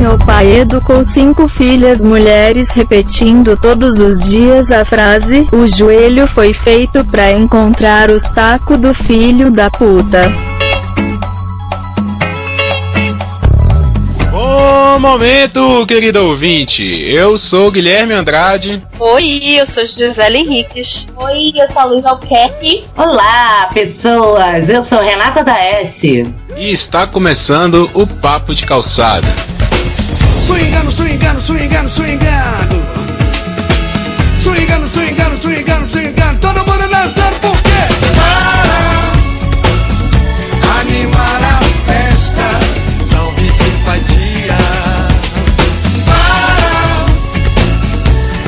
Meu pai educou cinco filhas mulheres repetindo todos os dias a frase: o joelho foi feito para encontrar o saco do filho da puta. Bom momento, querido ouvinte. Eu sou Guilherme Andrade. Oi, eu sou Gisele Henriques. Oi, eu sou a Luísa Alquerque. Olá, pessoas. Eu sou Renata da S. E está começando o Papo de Calçada. Swingando, swingando, swingando, swingando. Swingando, swingando, swingando, swingando. Todo mundo dançando por quê? Para animar a festa. Salve simpatia.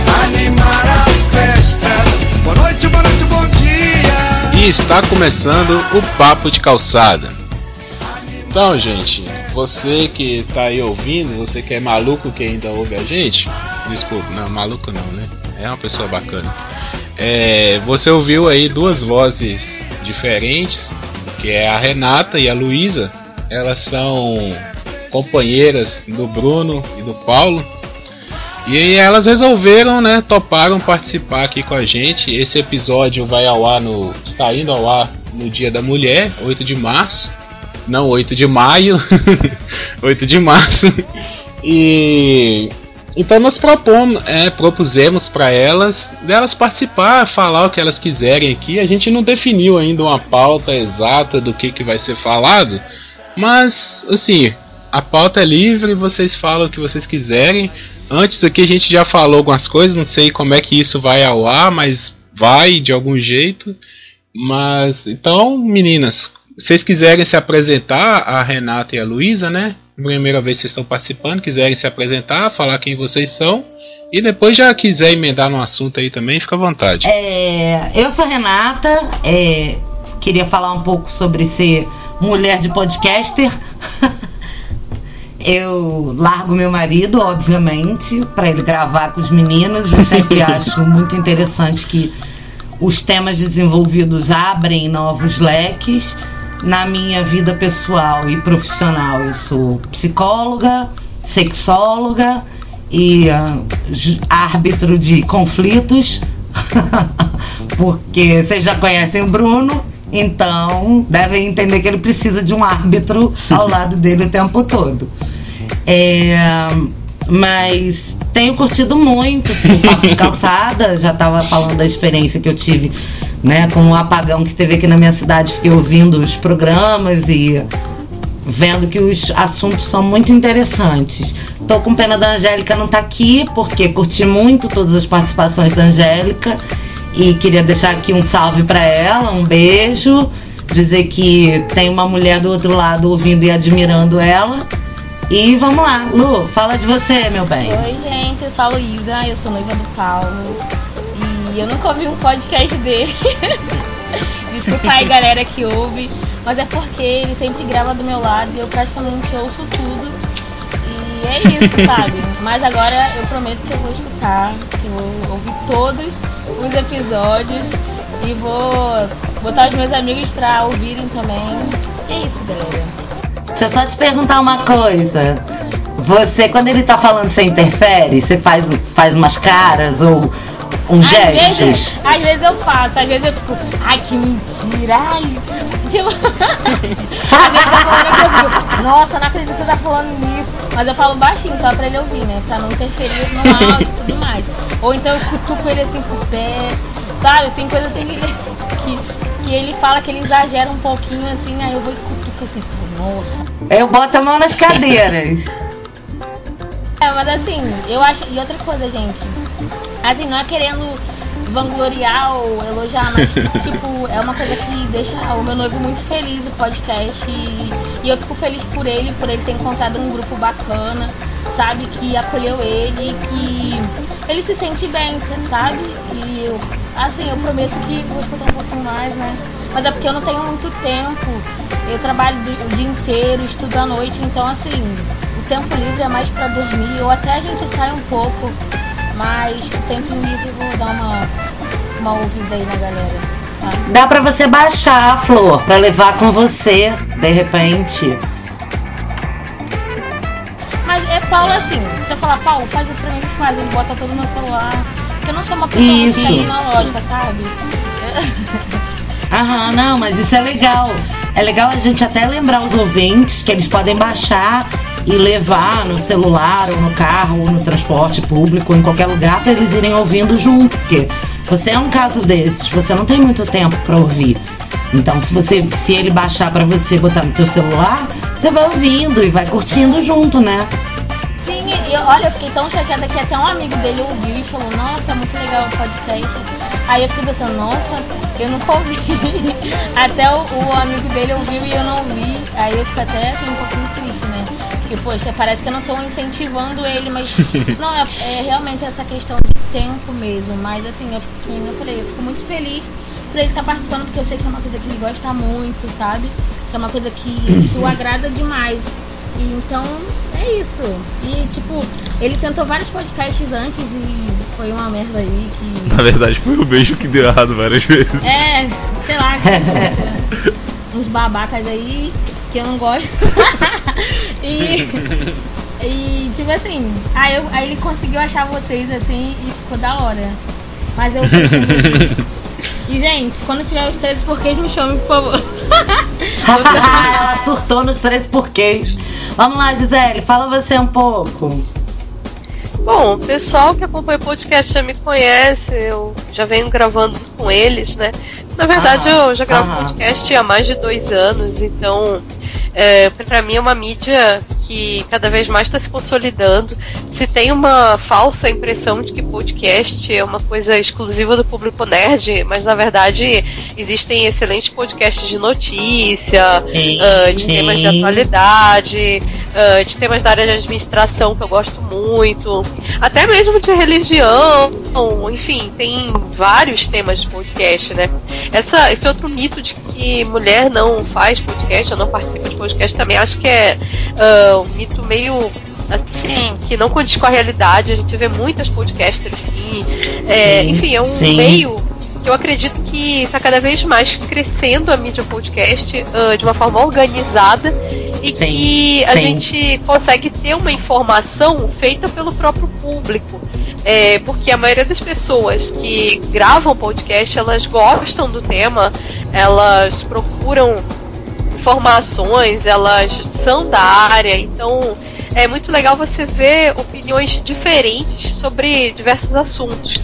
Para animar a festa. Boa noite, boa noite, bom dia. E está começando o Papo de Calçada. Então, gente, você que está aí ouvindo, você que é maluco que ainda ouve a gente, desculpa, não, maluco não, né? É uma pessoa bacana. É, você ouviu aí duas vozes diferentes, que é a Renata e a Luísa. Elas são companheiras do Bruno e do Paulo. E elas resolveram, né, toparam participar aqui com a gente. Esse episódio vai ao ar no está indo ao ar no Dia da Mulher, 8 de março. Não, 8 de maio. 8 de março. E então nós propomos, é, propusemos para elas delas participar, falar o que elas quiserem aqui. A gente não definiu ainda uma pauta exata do que, que vai ser falado, mas assim, a pauta é livre, vocês falam o que vocês quiserem. Antes aqui a gente já falou algumas coisas, não sei como é que isso vai ao ar, mas vai de algum jeito. Mas então, meninas, vocês quiserem se apresentar, a Renata e a Luísa, né? Primeira vez que vocês estão participando, quiserem se apresentar, falar quem vocês são. E depois já quiser emendar no assunto aí também, fica à vontade. É, eu sou a Renata, é, queria falar um pouco sobre ser mulher de podcaster. eu largo meu marido, obviamente, para ele gravar com os meninos e sempre acho muito interessante que os temas desenvolvidos abrem novos leques na minha vida pessoal e profissional. Eu sou psicóloga, sexóloga e uh, árbitro de conflitos, porque vocês já conhecem o Bruno, então devem entender que ele precisa de um árbitro ao lado dele o tempo todo. É, mas tenho curtido muito o Papo de Calçada, já estava falando da experiência que eu tive né, com o apagão que teve aqui na minha cidade, fiquei ouvindo os programas e vendo que os assuntos são muito interessantes. Tô com pena da Angélica não estar tá aqui, porque curti muito todas as participações da Angélica e queria deixar aqui um salve para ela, um beijo, dizer que tem uma mulher do outro lado ouvindo e admirando ela. E vamos lá, Lu, fala de você, meu bem. Oi, gente, eu sou a Luísa, eu sou noiva do Paulo. E eu nunca ouvi um podcast dele. Desculpa aí, galera que ouve. Mas é porque ele sempre grava do meu lado e eu praticamente ouço tudo. E é isso, sabe? Mas agora eu prometo que eu vou escutar, que eu vou ouvir todos os episódios e vou botar os meus amigos pra ouvirem também. E é isso, galera. Deixa eu só te perguntar uma coisa. Você, quando ele tá falando, você interfere? Você faz, faz umas caras ou uns gestos? Vezes, às vezes eu faço, às vezes eu fico, ai que mentira, ai. Tipo, às vezes eu falo, nossa, não acredito que você tá falando isso. Mas eu falo baixinho só pra ele ouvir, né? Pra não interferir no áudio e tudo mais. Ou então eu cutuco ele assim por pé, sabe? Tem coisa assim que ele, que, que ele fala que ele exagera um pouquinho assim, aí eu vou e cutuco assim, nossa. Eu boto a mão nas cadeiras. É, mas assim, eu acho. E outra coisa, gente. Assim, não é querendo vangloriar ou elogiar, mas tipo, é uma coisa que deixa o meu noivo muito feliz o podcast. E, e eu fico feliz por ele, por ele ter encontrado um grupo bacana, sabe? Que acolheu ele, que ele se sente bem, sabe? E eu, assim, eu prometo que vou escutar um pouquinho mais, né? Mas é porque eu não tenho muito tempo. Eu trabalho o dia inteiro, estudo à noite, então assim, o tempo livre é mais para dormir, ou até a gente sai um pouco, mas o tempo livre eu vou dar uma, uma ouvida aí na galera. Dá para você baixar a flor para levar com você, de repente. É Paulo é assim, se eu falar, Paulo, faz isso pra mim, ele faz, ele bota tudo no celular. Porque eu não sou uma pessoa Isso. que tecnológica, sabe? Aham, não, mas isso é legal. É legal a gente até lembrar os ouvintes que eles podem baixar e levar no celular ou no carro ou no transporte público, em qualquer lugar, para eles irem ouvindo junto, porque você é um caso desses, você não tem muito tempo para ouvir. Então, se você, se ele baixar para você botar no teu celular, você vai ouvindo e vai curtindo junto, né? Sim, e olha, eu fiquei tão chateada que até um amigo dele ouviu e falou, nossa, muito legal o podcast. Aí eu fiquei pensando, nossa, eu nunca ouvi. até o, o amigo dele ouviu e eu não ouvi. Aí eu fico até assim, um pouquinho triste, né? Porque, poxa, parece que eu não tô incentivando ele, mas não, é, é realmente essa questão de tempo mesmo. Mas assim, eu, como eu falei, eu fico muito feliz por ele estar participando, porque eu sei que é uma coisa que ele gosta muito, sabe? Que é uma coisa que, que o agrada demais. E então é isso. E tipo, ele tentou vários podcasts antes e foi uma merda aí que. Na verdade, foi o beijo que deu errado várias vezes. É, sei lá, uns babacas aí que eu não gosto. e, e tipo assim, aí, eu, aí ele conseguiu achar vocês assim e ficou da hora. Mas eu E gente, quando tiver os 13 porquês, me chame, por favor. Ela surtou nos três porquês. Vamos lá, Gisele, fala você um pouco. Bom, o pessoal que acompanha o podcast já me conhece, eu já venho gravando com eles, né? Na verdade, Aham, eu já gravo aham. podcast há mais de dois anos, então é, para mim é uma mídia que cada vez mais está se consolidando. Se tem uma falsa impressão de que podcast é uma coisa exclusiva do público nerd, mas na verdade existem excelentes podcasts de notícia, Sim, ah, de temas de sim. atualidade, ah, de temas da área de administração que eu gosto muito, até mesmo de religião, enfim, tem vários temas de podcast, né? Essa, esse outro mito de que mulher não faz podcast ou não participa de podcast também acho que é ah, um mito meio assim, que não condiz com a realidade. A gente vê muitas podcasters sim. É, enfim, é um sim. meio que eu acredito que está cada vez mais crescendo a mídia podcast ah, de uma forma organizada e Sim, que a sim. gente consegue ter uma informação feita pelo próprio público. É, porque a maioria das pessoas que gravam podcast, elas gostam do tema, elas procuram informações, elas são da área, então é muito legal você ver opiniões diferentes sobre diversos assuntos.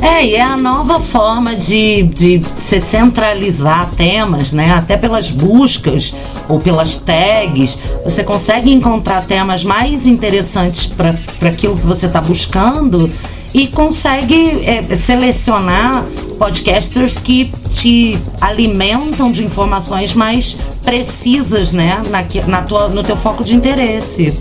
É, e é a nova forma de, de se centralizar temas, né? Até pelas buscas ou pelas tags, você consegue encontrar temas mais interessantes para aquilo que você está buscando e consegue é, selecionar podcasters que te alimentam de informações mais precisas, né? Na, na tua, no teu foco de interesse.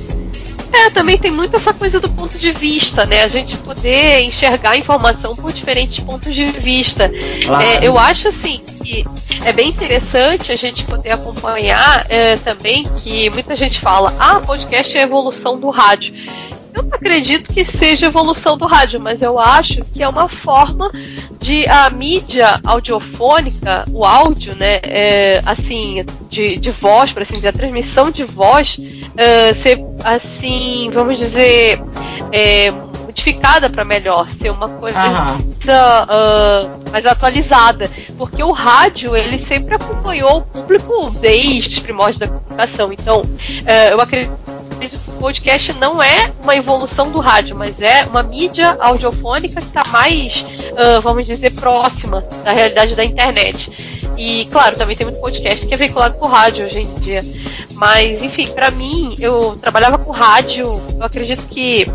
É, também tem muito essa coisa do ponto de vista, né? A gente poder enxergar a informação por diferentes pontos de vista. Claro. É, eu acho assim que é bem interessante a gente poder acompanhar é, também que muita gente fala, ah, podcast é a evolução do rádio. Eu não acredito que seja evolução do rádio, mas eu acho que é uma forma de a mídia audiofônica, o áudio, né, é, assim, de, de voz, por assim dizer, a transmissão de voz, é, ser, assim, vamos dizer, é, modificada para melhor, ser uma coisa ah, mais atualizada, porque o rádio ele sempre acompanhou o público desde os primórdios da comunicação. Então, eh, eu acredito que o podcast não é uma evolução do rádio, mas é uma mídia audiofônica que está mais, ah, vamos dizer, próxima da realidade da internet. E, claro, também tem muito podcast que é veiculado por rádio hoje em dia. Mas, enfim, para mim, eu trabalhava com rádio, eu acredito que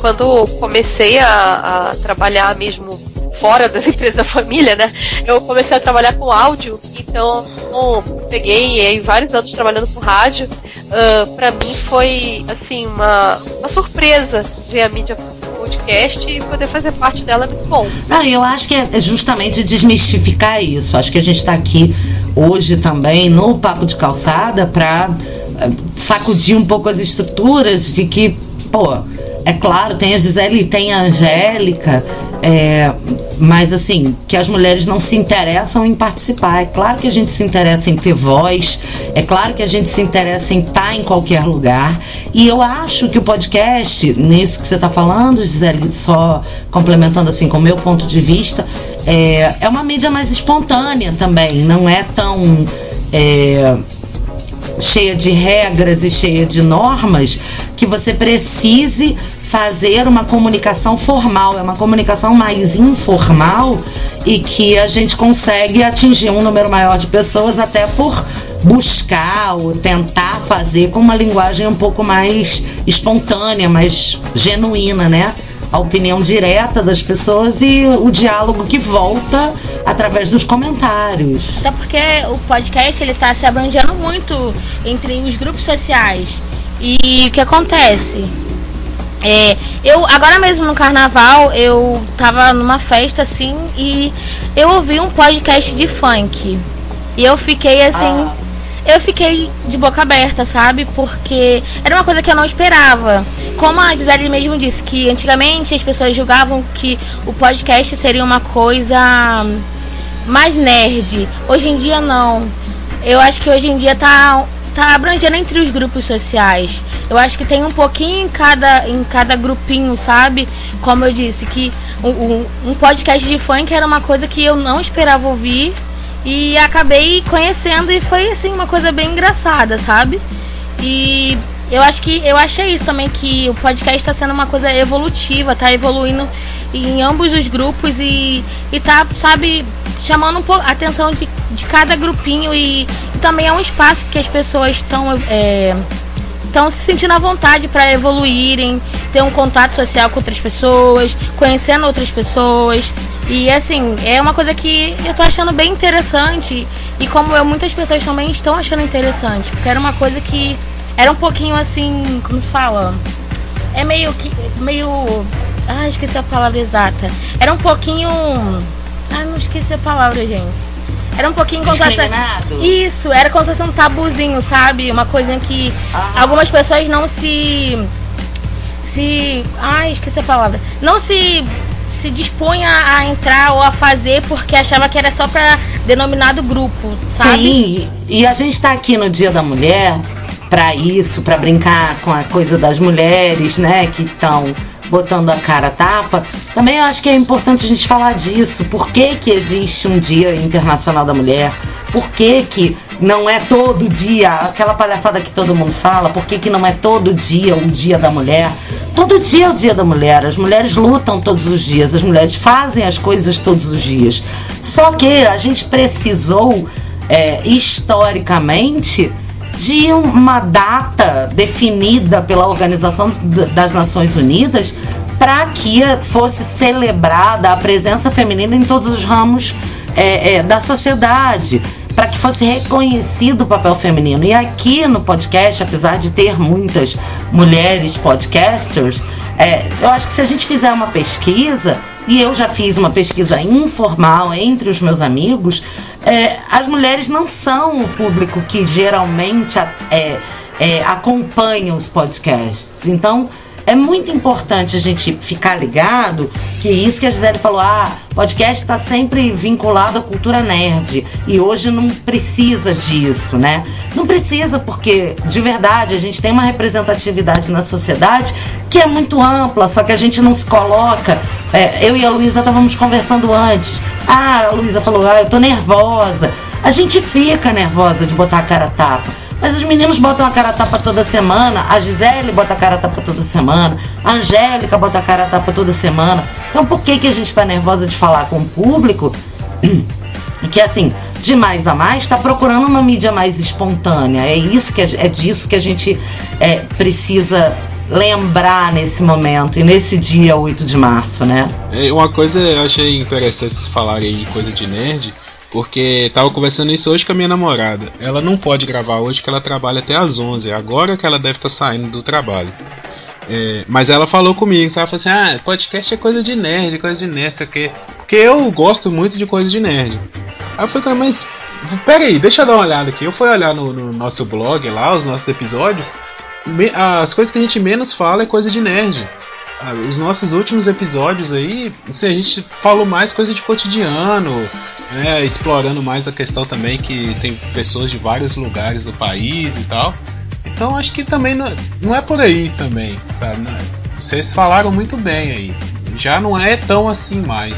quando comecei a, a trabalhar mesmo fora das empresas da família, né? Eu comecei a trabalhar com áudio, então peguei aí vários anos trabalhando com rádio. Ah, pra mim foi assim uma, uma surpresa ver a mídia podcast e poder fazer parte dela é muito bom. Não, eu acho que é justamente desmistificar isso. Acho que a gente está aqui hoje também no Papo de Calçada para sacudir um pouco as estruturas de que, pô, é claro, tem a Gisele e tem a Angélica, é, mas assim, que as mulheres não se interessam em participar. É claro que a gente se interessa em ter voz, é claro que a gente se interessa em estar em qualquer lugar. E eu acho que o podcast, nisso que você está falando, Gisele, só complementando assim com o meu ponto de vista, é, é uma mídia mais espontânea também, não é tão. É, cheia de regras e cheia de normas que você precise fazer uma comunicação formal, é uma comunicação mais informal e que a gente consegue atingir um número maior de pessoas até por buscar ou tentar fazer com uma linguagem um pouco mais espontânea, mais genuína, né? A opinião direta das pessoas e o diálogo que volta através dos comentários. Até porque o podcast ele tá se abrangendo muito entre os grupos sociais. E o que acontece? É, eu agora mesmo no carnaval eu tava numa festa assim e eu ouvi um podcast de funk. E eu fiquei assim, ah. eu fiquei de boca aberta, sabe? Porque era uma coisa que eu não esperava. Como a Gisele mesmo disse que antigamente as pessoas julgavam que o podcast seria uma coisa mais nerd. Hoje em dia não. Eu acho que hoje em dia tá tá abrangendo entre os grupos sociais. Eu acho que tem um pouquinho em cada, em cada grupinho, sabe? Como eu disse, que um, um podcast de funk era uma coisa que eu não esperava ouvir e acabei conhecendo e foi assim uma coisa bem engraçada, sabe? E eu acho que eu achei isso também que o podcast está sendo uma coisa evolutiva, tá evoluindo em ambos os grupos e, e tá, sabe, chamando um pouco a atenção de, de cada grupinho e, e também é um espaço que as pessoas estão é, estão se sentindo à vontade para evoluírem, ter um contato social com outras pessoas, conhecendo outras pessoas. E assim, é uma coisa que eu tô achando bem interessante e como eu, muitas pessoas também estão achando interessante, porque era uma coisa que era um pouquinho assim, como se fala? É meio que meio ah, esqueci a palavra exata. Era um pouquinho. Ah, não esqueci a palavra, gente. Era um pouquinho como se Isso, era como se fosse um tabuzinho, sabe? Uma coisa que ah. algumas pessoas não se. Se. Ai, esqueci a palavra. Não se se dispunha a entrar ou a fazer porque achava que era só para denominado grupo, sabe? Sim, e a gente está aqui no Dia da Mulher para isso, para brincar com a coisa das mulheres, né, que estão botando a cara tapa, também acho que é importante a gente falar disso. Por que, que existe um Dia Internacional da Mulher? Por que, que não é todo dia aquela palhaçada que todo mundo fala? Por que, que não é todo dia o Dia da Mulher? Todo dia é o Dia da Mulher. As mulheres lutam todos os dias, as mulheres fazem as coisas todos os dias. Só que a gente precisou, é, historicamente, de uma data definida pela Organização das Nações Unidas para que fosse celebrada a presença feminina em todos os ramos é, é, da sociedade, para que fosse reconhecido o papel feminino. E aqui no podcast, apesar de ter muitas mulheres podcasters, é, eu acho que se a gente fizer uma pesquisa, e eu já fiz uma pesquisa informal entre os meus amigos, é, as mulheres não são o público que geralmente é, é, acompanha os podcasts. Então, é muito importante a gente ficar ligado que isso que a Gisele falou, ah, podcast está sempre vinculado à cultura nerd e hoje não precisa disso, né? Não precisa porque de verdade a gente tem uma representatividade na sociedade que é muito ampla, só que a gente não se coloca. É, eu e a Luísa estávamos conversando antes. Ah, a Luísa falou, ah, eu tô nervosa. A gente fica nervosa de botar a cara a tapa. Mas os meninos botam a cara a tapa toda semana, a Gisele bota a cara a tapa toda semana, a Angélica bota a cara a tapa toda semana. Então por que, que a gente está nervosa de falar com o público? Que assim, de mais a mais, está procurando uma mídia mais espontânea. É isso que é disso que a gente é, precisa lembrar nesse momento e nesse dia 8 de março, né? É, uma coisa eu achei interessante vocês falarem coisa de nerd porque tava conversando isso hoje com a minha namorada. Ela não pode gravar hoje que ela trabalha até às 11. Agora que ela deve estar tá saindo do trabalho. É, mas ela falou comigo, sabe? Falou assim: ah, podcast é coisa de nerd, coisa de nerd, aqui. Porque eu gosto muito de coisa de nerd. Aí eu falei, mas peraí, deixa eu dar uma olhada aqui. Eu fui olhar no, no nosso blog lá, os nossos episódios. Me- as coisas que a gente menos fala é coisa de nerd. Os nossos últimos episódios aí, assim, a gente falou mais coisa de cotidiano, né, explorando mais a questão também que tem pessoas de vários lugares do país e tal. Então acho que também não, não é por aí também, sabe? Não é- Vocês falaram muito bem aí. Já não é tão assim mais.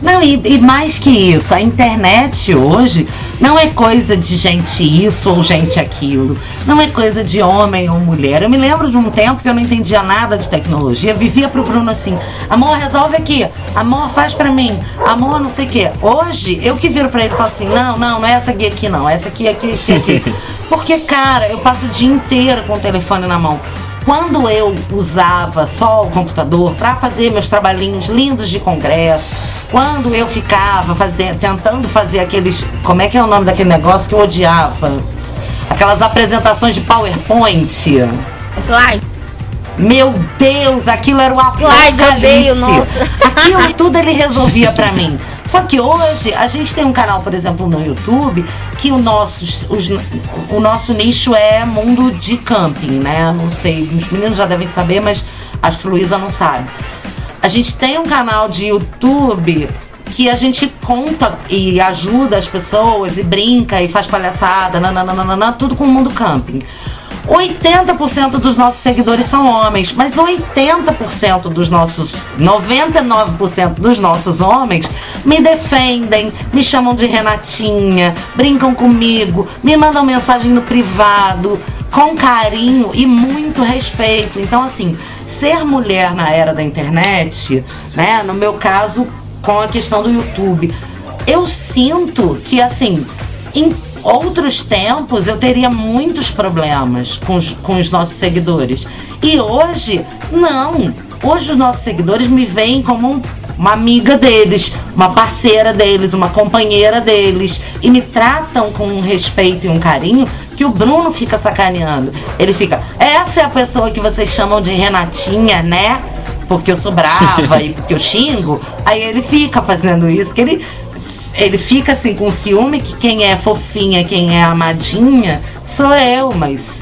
Não, e, e mais que isso, a internet hoje não é coisa de gente isso ou gente aquilo. Não é coisa de homem ou mulher. Eu me lembro de um tempo que eu não entendia nada de tecnologia, vivia pro Bruno assim: amor, resolve aqui, amor, faz pra mim, amor, não sei o quê. Hoje, eu que viro pra ele e falo assim: não, não, não é essa aqui, aqui não, essa aqui, aqui, aqui, aqui. Porque, cara, eu passo o dia inteiro com o telefone na mão. Quando eu usava só o computador para fazer meus trabalhinhos lindos de congresso, quando eu ficava fazer, tentando fazer aqueles. Como é que é o nome daquele negócio que eu odiava? Aquelas apresentações de PowerPoint. Slide. Meu Deus, aquilo era o Slide, apocalipse. nossa. Aquilo tudo ele resolvia pra mim. Só que hoje a gente tem um canal, por exemplo, no YouTube, que o nosso, os- o nosso nicho é mundo de camping, né? Não sei, os meninos já devem saber, mas acho que Luísa não sabe. A gente tem um canal de YouTube que a gente conta e ajuda as pessoas e brinca e faz palhaçada, nananana, tudo com o mundo camping. 80% dos nossos seguidores são homens, mas 80% dos nossos, 99% dos nossos homens me defendem, me chamam de Renatinha, brincam comigo, me mandam mensagem no privado, com carinho e muito respeito. Então, assim, ser mulher na era da internet, né, no meu caso, com a questão do YouTube, eu sinto que, assim, em outros tempos eu teria muitos problemas com os, com os nossos seguidores. E hoje, não. Hoje os nossos seguidores me veem como um- uma amiga deles, uma parceira deles, uma companheira deles. E me tratam com um respeito e um carinho que o Bruno fica sacaneando. Ele fica, essa é a pessoa que vocês chamam de Renatinha, né? Porque eu sou brava e porque eu xingo. Aí ele fica fazendo isso, porque ele ele fica assim com ciúme que quem é fofinha, quem é amadinha, sou eu, mas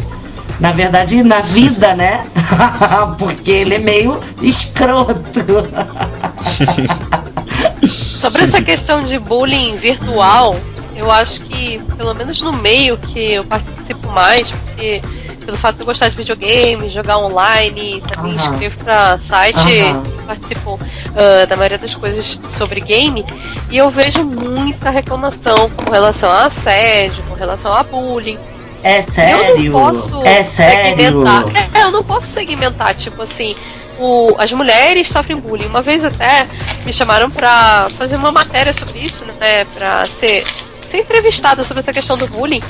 na verdade na vida, né? Porque ele é meio escroto. Sobre essa questão de bullying virtual, eu acho que, pelo menos no meio que eu participo mais, porque pelo fato de eu gostar de videogame, jogar online, também Aham. escrevo pra site, Aham. participo ah, da maioria das coisas sobre game, e eu vejo muita reclamação com relação a assédio, com relação a bullying. É sério? Eu não posso é sério? segmentar. É, eu não posso segmentar, tipo assim, o, as mulheres sofrem bullying. Uma vez até me chamaram pra fazer uma matéria sobre isso, né? Pra ser, ser entrevistada sobre essa questão do bullying.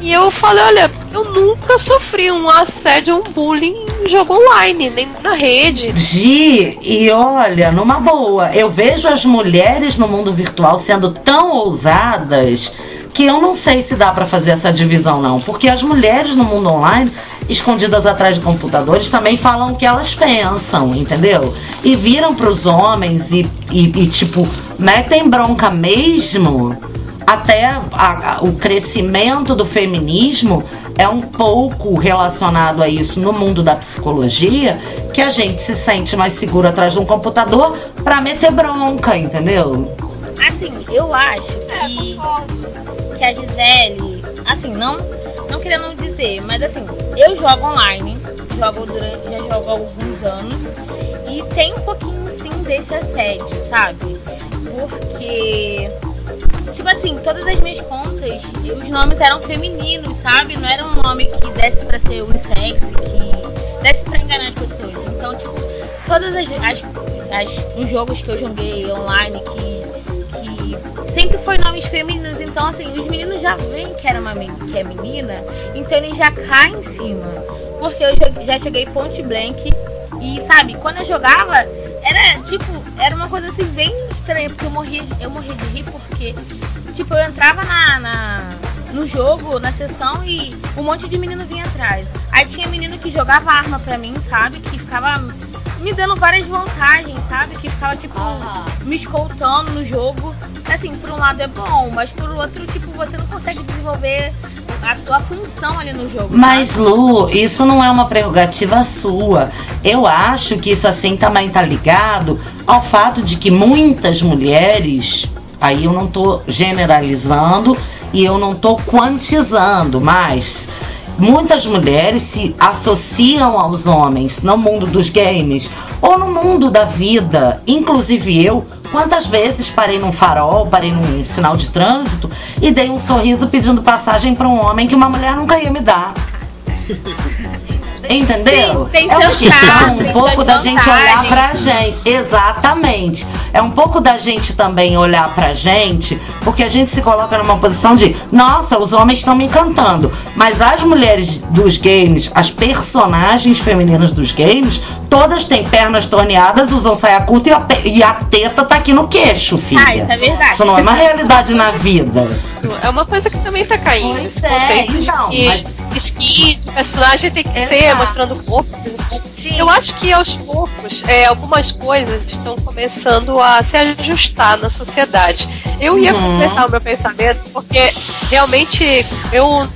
E eu falei, olha, eu nunca sofri um assédio, um bullying em jogo online, nem na rede. Gi, e olha, numa boa, eu vejo as mulheres no mundo virtual sendo tão ousadas que eu não sei se dá pra fazer essa divisão não, porque as mulheres no mundo online, escondidas atrás de computadores, também falam o que elas pensam, entendeu? E viram pros homens e, e, e, tipo, metem bronca mesmo. Até a- a- o crescimento do feminismo é um pouco relacionado a isso no mundo da psicologia, que a gente se sente mais seguro atrás de um computador pra meter bronca, entendeu? Assim, eu acho que, que a Gisele, assim, não, não querendo dizer, mas assim, eu jogo online, jogo durante, já jogo há alguns anos, e tem um pouquinho sim desse assédio, sabe? Porque, tipo assim, todas as minhas contas, os nomes eram femininos, sabe? Não era um nome que desse pra ser unissex, que desse pra enganar as pessoas. Então, tipo, todas as, as, as os jogos que eu joguei online que sempre foi nomes femininos, então assim, os meninos já veem que era uma que é menina, então eles já caem em cima. Porque eu já cheguei point blank e sabe, quando eu jogava, era tipo, era uma coisa assim bem estranha, porque eu morria, eu morria de rir porque tipo, eu entrava na, na, no jogo, na sessão, e um monte de menino vinha atrás. Aí tinha menino que jogava arma pra mim, sabe? Que ficava me dando várias vantagens, sabe? Que ficava, tipo, me escoltando no jogo. Assim, por um lado é bom, mas por outro, tipo, você não consegue desenvolver a tua função ali no jogo. Mas, Lu, isso não é uma prerrogativa sua. Eu acho que isso assim também tá ligado ao fato de que muitas mulheres, aí eu não tô generalizando e eu não tô quantizando, mas muitas mulheres se associam aos homens no mundo dos games ou no mundo da vida, inclusive eu. Quantas vezes parei num farol, parei num sinal de trânsito e dei um sorriso pedindo passagem para um homem que uma mulher nunca ia me dar. Entendeu? Sim, tem é uma questão um pouco da gente olhar pra gente. Exatamente. É um pouco da gente também olhar pra gente, porque a gente se coloca numa posição de, nossa, os homens estão me encantando. Mas as mulheres dos games, as personagens femininas dos games, todas têm pernas torneadas, usam saia curta e a, e a teta tá aqui no queixo, filha. Ah, isso é verdade. Isso não é uma realidade na vida. É uma coisa que também tá caindo. Pois é, então, que mas- skin de personagem tem que ser Exato. mostrando o corpo. Eu acho que aos poucos é, algumas coisas estão começando a se ajustar na sociedade. Eu ia Uhum. completar o meu pensamento porque realmente eu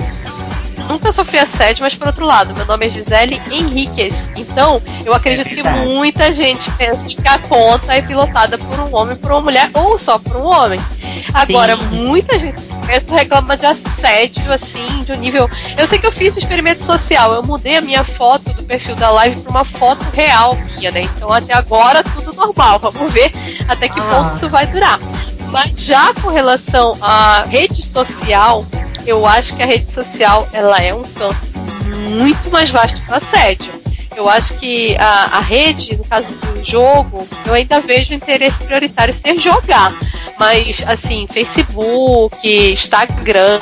nunca sofri assédio, mas por outro lado, meu nome é Gisele Henriquez. Então, eu acredito que verdade. muita gente pensa que a conta é pilotada por um homem, por uma mulher ou só por um homem. Agora, Sim. muita gente reclama de assédio, assim, de um nível. Eu sei que eu fiz um experimento social, eu mudei a minha foto do perfil da live para uma foto real minha, né? Então, até agora, tudo normal. Vamos ver até que Ah. ponto isso vai durar. Mas já com relação à rede social, eu acho que a rede social ela é um campo muito mais vasto para assédio. Eu acho que a, a rede, no caso do jogo, eu ainda vejo o interesse prioritário ser jogar. Mas, assim, Facebook, Instagram,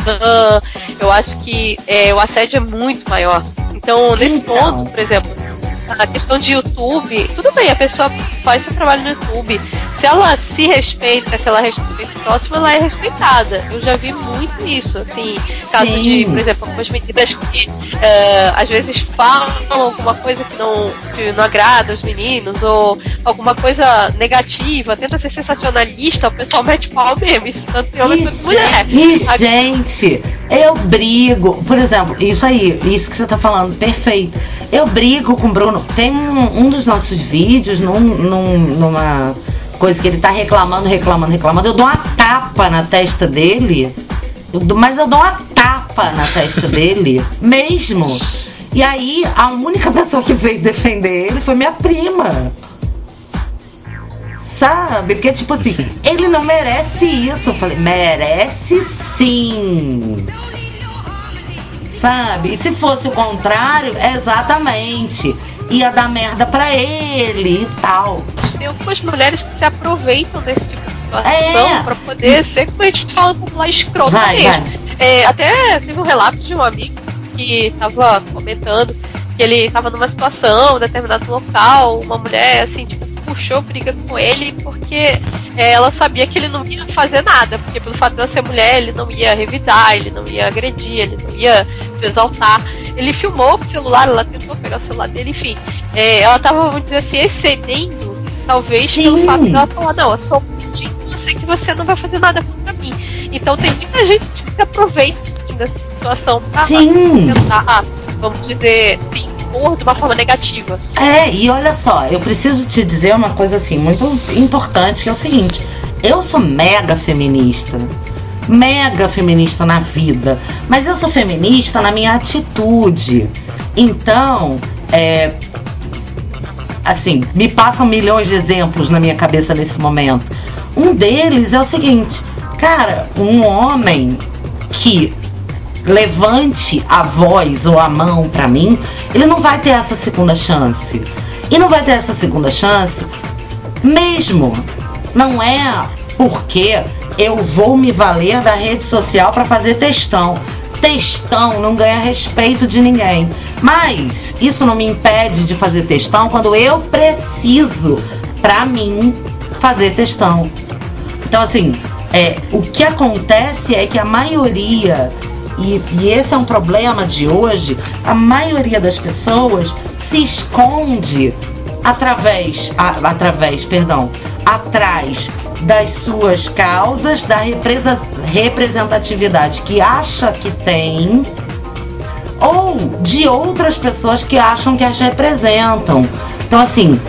eu acho que é, o assédio é muito maior. Então, nesse Então. ponto, por exemplo, a questão de YouTube, tudo bem, a pessoa faz seu trabalho no YouTube. Se ela se respeita, se ela respeita o próximo, ela é respeitada. Eu já vi muito isso, assim, caso Sim. de, por exemplo, algumas meninas que eh, às vezes falam alguma coisa que não, que não agrada aos meninos, ou alguma coisa negativa, tenta ser sensacionalista, o pessoal mete pau mesmo, isso tanto em homem quanto mulher. E, A- gente, eu brigo. Por exemplo, isso aí, isso que você tá falando, perfeito. Eu brigo com o Bruno. Tem um, um dos nossos vídeos, num, num- numa coisa que ele tá reclamando, reclamando, reclamando. Eu dou uma tapa na testa dele. Eu dou- mas eu dou uma tapa na testa dele, mesmo. E aí, a única pessoa que veio defender ele foi minha prima. Sabe? Porque, tipo assim, ele não merece isso. Eu falei, merece sim. Sabe? E se fosse o contrário, exatamente. Ia dar merda pra ele e tal. Tem algumas mulheres que se aproveitam desse tipo de situação É. pra poder ser, como a gente fala, popular escroto Vai, mesmo. vai. É, até teve um relato de um amigo que tava comentando que ele tava numa situação, em determinado local, uma mulher assim, tipo, puxou briga com ele porque é, ela sabia que ele não ia fazer nada, porque pelo fato de ela ser mulher, ele não ia revidar, ele não ia agredir, ele não ia se exaltar. Ele filmou com o celular, ela tentou pegar o celular dele, enfim. É, ela tava, vamos dizer assim, excedendo, talvez Sim. pelo fato dela falar, não, eu sou eu sei que você não vai fazer nada contra mim. Então tem muita gente que aproveita dessa situação pra Sim. tentar, ah, vamos dizer, se impor de uma forma negativa. É, e olha só, eu preciso te dizer uma coisa assim muito importante, que é o seguinte: eu sou mega feminista. Mega feminista na vida. Mas eu sou feminista na minha atitude. Então, é. Assim, me passam milhões de exemplos na minha cabeça nesse momento. Um deles é o seguinte: cara, um homem que levante a voz ou a mão pra mim, ele não vai ter essa segunda chance. E não vai ter essa segunda chance mesmo. Não é porque eu vou me valer da rede social para fazer textão. Textão não ganha respeito de ninguém. Mas isso não me impede de fazer textão quando eu preciso, pra mim, fazer textão. Então, assim, é, o que acontece é que a maioria e, e esse é um problema de hoje, a maioria das pessoas se esconde através, a- através, perdão, atrás das suas causas, da represa- representatividade que acha que tem, ou de outras pessoas que acham que as representam. Então, assim,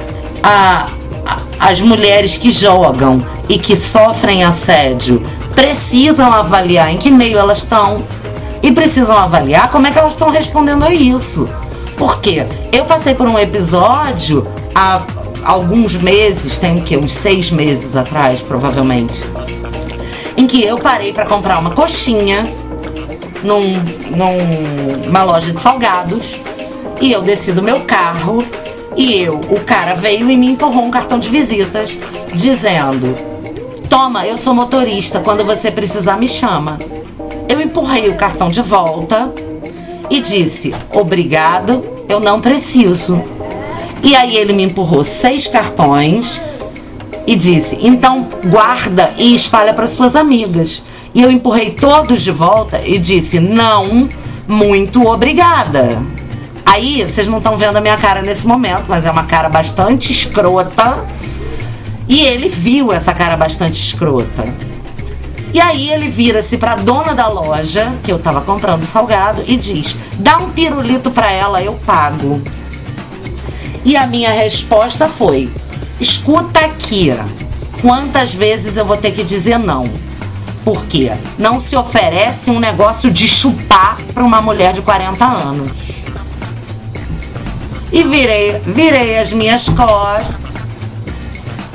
a- a- as mulheres que jogam e que sofrem assédio precisam avaliar em que meio elas estão e precisam avaliar como é que elas estão respondendo a isso. Porque eu passei por um episódio há alguns meses, tem o quê? Uns seis meses atrás, provavelmente, em que eu parei para comprar uma coxinha num, numa loja de salgados e eu desci do meu carro e eu, o cara veio e me empurrou um cartão de visitas dizendo: Toma, eu sou motorista, quando você precisar me chama. Eu empurrei o cartão de volta e disse: Obrigado, eu não preciso. E aí ele me empurrou seis cartões e disse: Então guarda e espalha para suas amigas. E eu empurrei todos de volta e disse: Não, muito obrigada. Aí vocês não estão vendo a minha cara nesse momento, mas é uma cara bastante escrota. E ele viu essa cara bastante escrota. E aí ele vira-se para dona da loja, que eu tava comprando salgado, e diz: "Dá um pirulito para ela, eu pago". E a minha resposta foi: "Escuta aqui. Quantas vezes eu vou ter que dizer não?" Porque não se oferece um negócio de chupar para uma mulher de 40 anos. E virei, virei as minhas costas.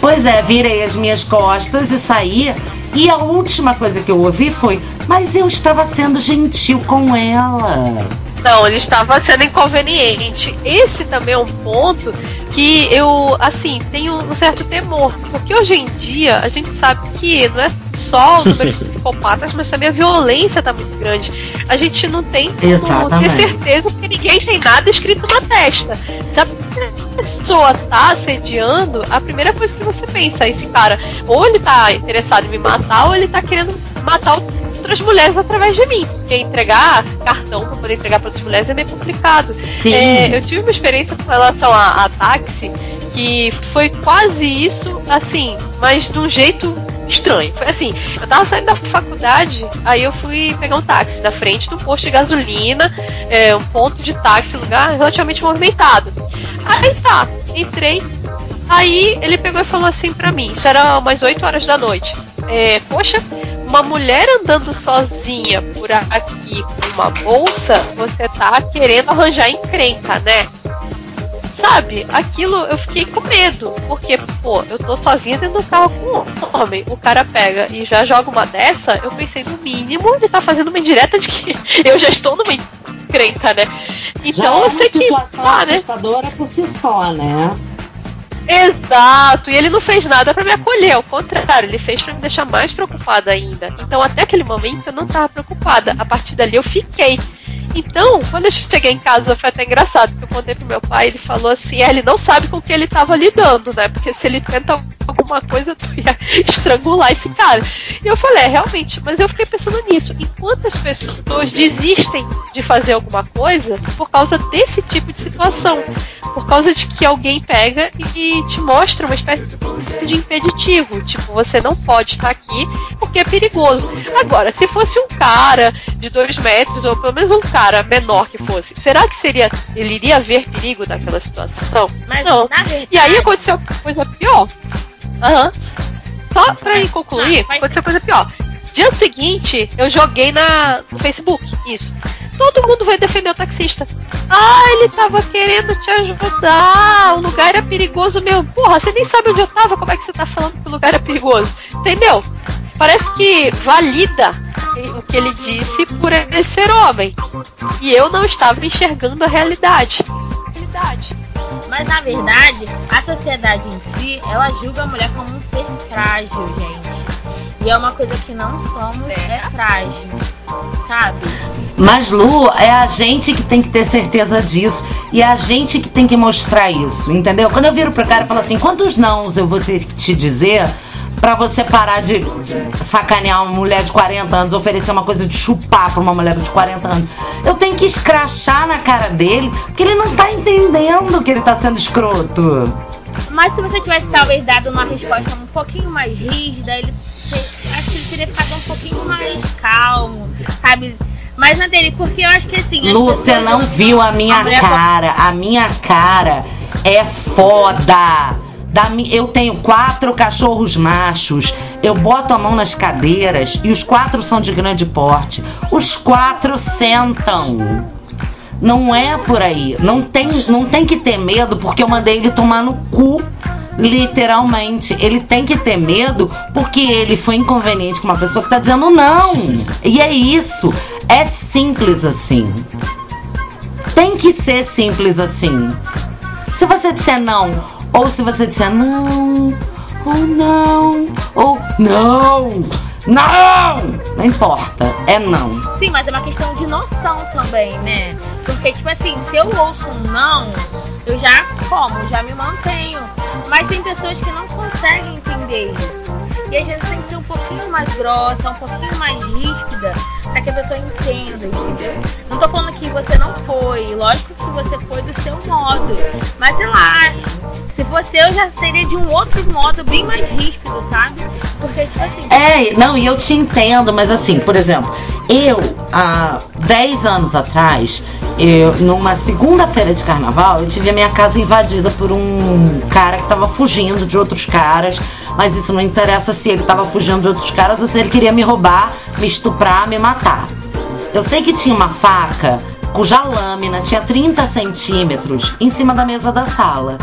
Pois é, virei as minhas costas e saí. E a última coisa que eu ouvi foi: Mas eu estava sendo gentil com ela. Não, ele estava sendo inconveniente. Esse também é um ponto que eu, assim, tenho um certo temor. Porque hoje em dia a gente sabe que não é só o número de psicopatas, mas também a violência tá muito grande. A gente não tem como Exatamente. ter certeza que ninguém tem nada escrito na testa. Se a pessoa tá assediando, a primeira coisa que você pensa é esse cara, ou ele tá interessado em me matar, ou ele tá querendo matar outras mulheres através de mim. Porque entregar cartão pra poder entregar para outras mulheres é meio complicado. É, eu tive uma experiência com relação a, a táxi que foi quase isso, assim, mas de um jeito estranho. Foi assim, eu tava saindo da faculdade, aí eu fui pegar um táxi na frente de um posto de gasolina, é, um ponto de táxi, um lugar relativamente movimentado. Aí tá, entrei. Aí ele pegou e falou assim pra mim, isso era umas 8 horas da noite. É, poxa, uma mulher andando sozinha por aqui com uma bolsa, você tá querendo arranjar encrenca, né? Sabe, aquilo eu fiquei com medo, porque, pô, eu tô sozinha dentro do carro com um homem. O cara pega e já joga uma dessa, eu pensei, no mínimo, ele tá fazendo uma indireta de que eu já estou numa encrenca, né? Então Já é eu uma sei que. situação tá, né? assustadora por si só, né? Exato, e ele não fez nada pra me acolher, ao contrário, ele fez pra me deixar mais preocupada ainda. Então, até aquele momento eu não tava preocupada, a partir dali eu fiquei. Então, quando eu cheguei em casa foi até engraçado, porque eu contei pro meu pai, ele falou assim: é, ele não sabe com que ele tava lidando, né? Porque se ele tenta alguma coisa, tu ia estrangular esse cara. E eu falei, é, realmente, mas eu fiquei pensando nisso. Enquanto as pessoas desistem de fazer alguma coisa por causa desse tipo de situação. Por causa de que alguém pega e te mostra uma espécie de impeditivo. Tipo, você não pode estar aqui porque é perigoso. Agora, se fosse um cara de dois metros, ou pelo menos um cara menor que fosse, será que seria. ele iria ver perigo naquela situação? Mas, não. verdade- E aí aconteceu coisa pior. Aham. Só pra ir concluir, aconteceu coisa pior. Dia seguinte, eu joguei na, no Facebook, isso. Todo mundo vai defender o taxista. Ah, ele tava querendo te ajudar. O lugar era perigoso mesmo. Porra, você nem sabe onde eu tava. Como é que você tá falando que o lugar era perigoso? Entendeu? Parece que valida o que ele disse por ele ser homem. E eu não estava enxergando a realidade. Realidade. Mas na verdade, a sociedade em si, ela julga a mulher como um ser frágil, gente. E é uma coisa que não somos, é frágil. Sabe? Mas, Lu, é a gente que tem que ter certeza disso. E é a gente que tem que mostrar isso, entendeu? Quando eu viro pro cara e falo assim, quantos nãos eu vou ter que te dizer pra você parar de sacanear uma mulher de 40 anos, oferecer uma coisa de chupar pra uma mulher de 40 anos. Eu tenho que escrachar na cara dele, porque ele não tá entendendo que ele tá sendo escroto. Mas se você tivesse talvez dado uma resposta um pouquinho mais rígida, ele acho que ele teria ficado um pouquinho mais calmo, sabe? Mas na dele, porque eu acho que assim. as Lu, você não viu a minha mulher- cara. A minha cara é foda. Da eu tenho quatro cachorros machos. Eu boto a mão nas cadeiras e os quatro são de grande porte. Os quatro sentam. Não é por aí. Não tem, não tem que ter medo porque eu mandei ele tomar no cu. Literalmente. Ele tem que ter medo porque ele foi inconveniente com uma pessoa que tá dizendo não. E é isso. É simples assim. Tem que ser simples assim. Se você disser não, ou se você disser não, ou não, ou não, não, não importa, é não. Sim, mas é uma questão de noção também, né? Porque, tipo assim, se eu ouço um não, eu já como, já me mantenho. Mas tem pessoas que não conseguem entender isso. E às vezes tem que ser um pouquinho mais grossa, um pouquinho mais ríspida, pra que a pessoa entenda, entendeu? Não tô falando que você não foi, lógico que você foi do seu modo. Mas sei lá, se fosse eu já seria de um outro modo bem mais ríspido, sabe? Porque, tipo assim. É, não, e eu te entendo, mas assim, por exemplo, eu, há 10 anos atrás, eu, numa segunda-feira de carnaval, eu tive a minha casa invadida por um cara que tava fugindo de outros caras, mas isso não interessa se ele tava fugindo de outros caras ou se ele queria me roubar, me estuprar, me matar. Eu sei que tinha uma faca cuja lâmina tinha 30 centímetros em cima da mesa da sala.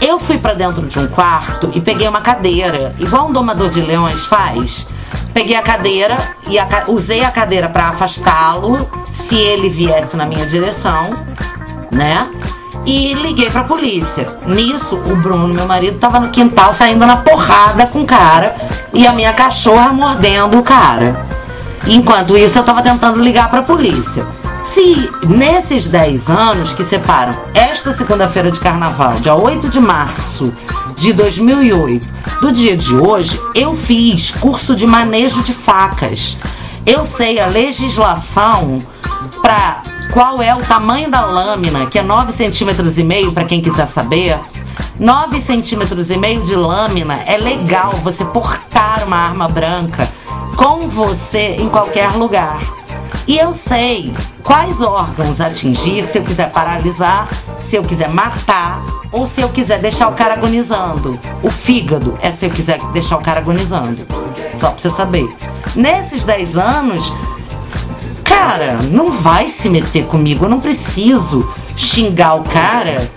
Eu fui pra dentro de um quarto e peguei uma cadeira, igual um domador de leões faz. Peguei a cadeira e a usei a cadeira pra afastá-lo se ele viesse na minha direção, né? E liguei pra polícia. Nisso, o Bruno, meu marido, tava no quintal saindo na porrada com o cara e a minha cachorra mordendo o cara. Enquanto isso, eu tava tentando ligar pra polícia. Se nesses 10 anos que separam esta segunda-feira de carnaval, dia 8 de março de 2008, do dia de hoje, eu fiz curso de manejo de facas. Eu sei a legislação para qual é o tamanho da lâmina, que é 9 centímetros e meio, para quem quiser saber. 9 centímetros e meio de lâmina é legal você portar uma arma branca com você em qualquer lugar. E eu sei quais órgãos atingir se eu quiser paralisar, se eu quiser matar ou se eu quiser deixar o cara agonizando. O fígado é se eu quiser deixar o cara agonizando. Só pra você saber. Nesses 10 anos, cara, não vai se meter comigo. Eu não preciso xingar o cara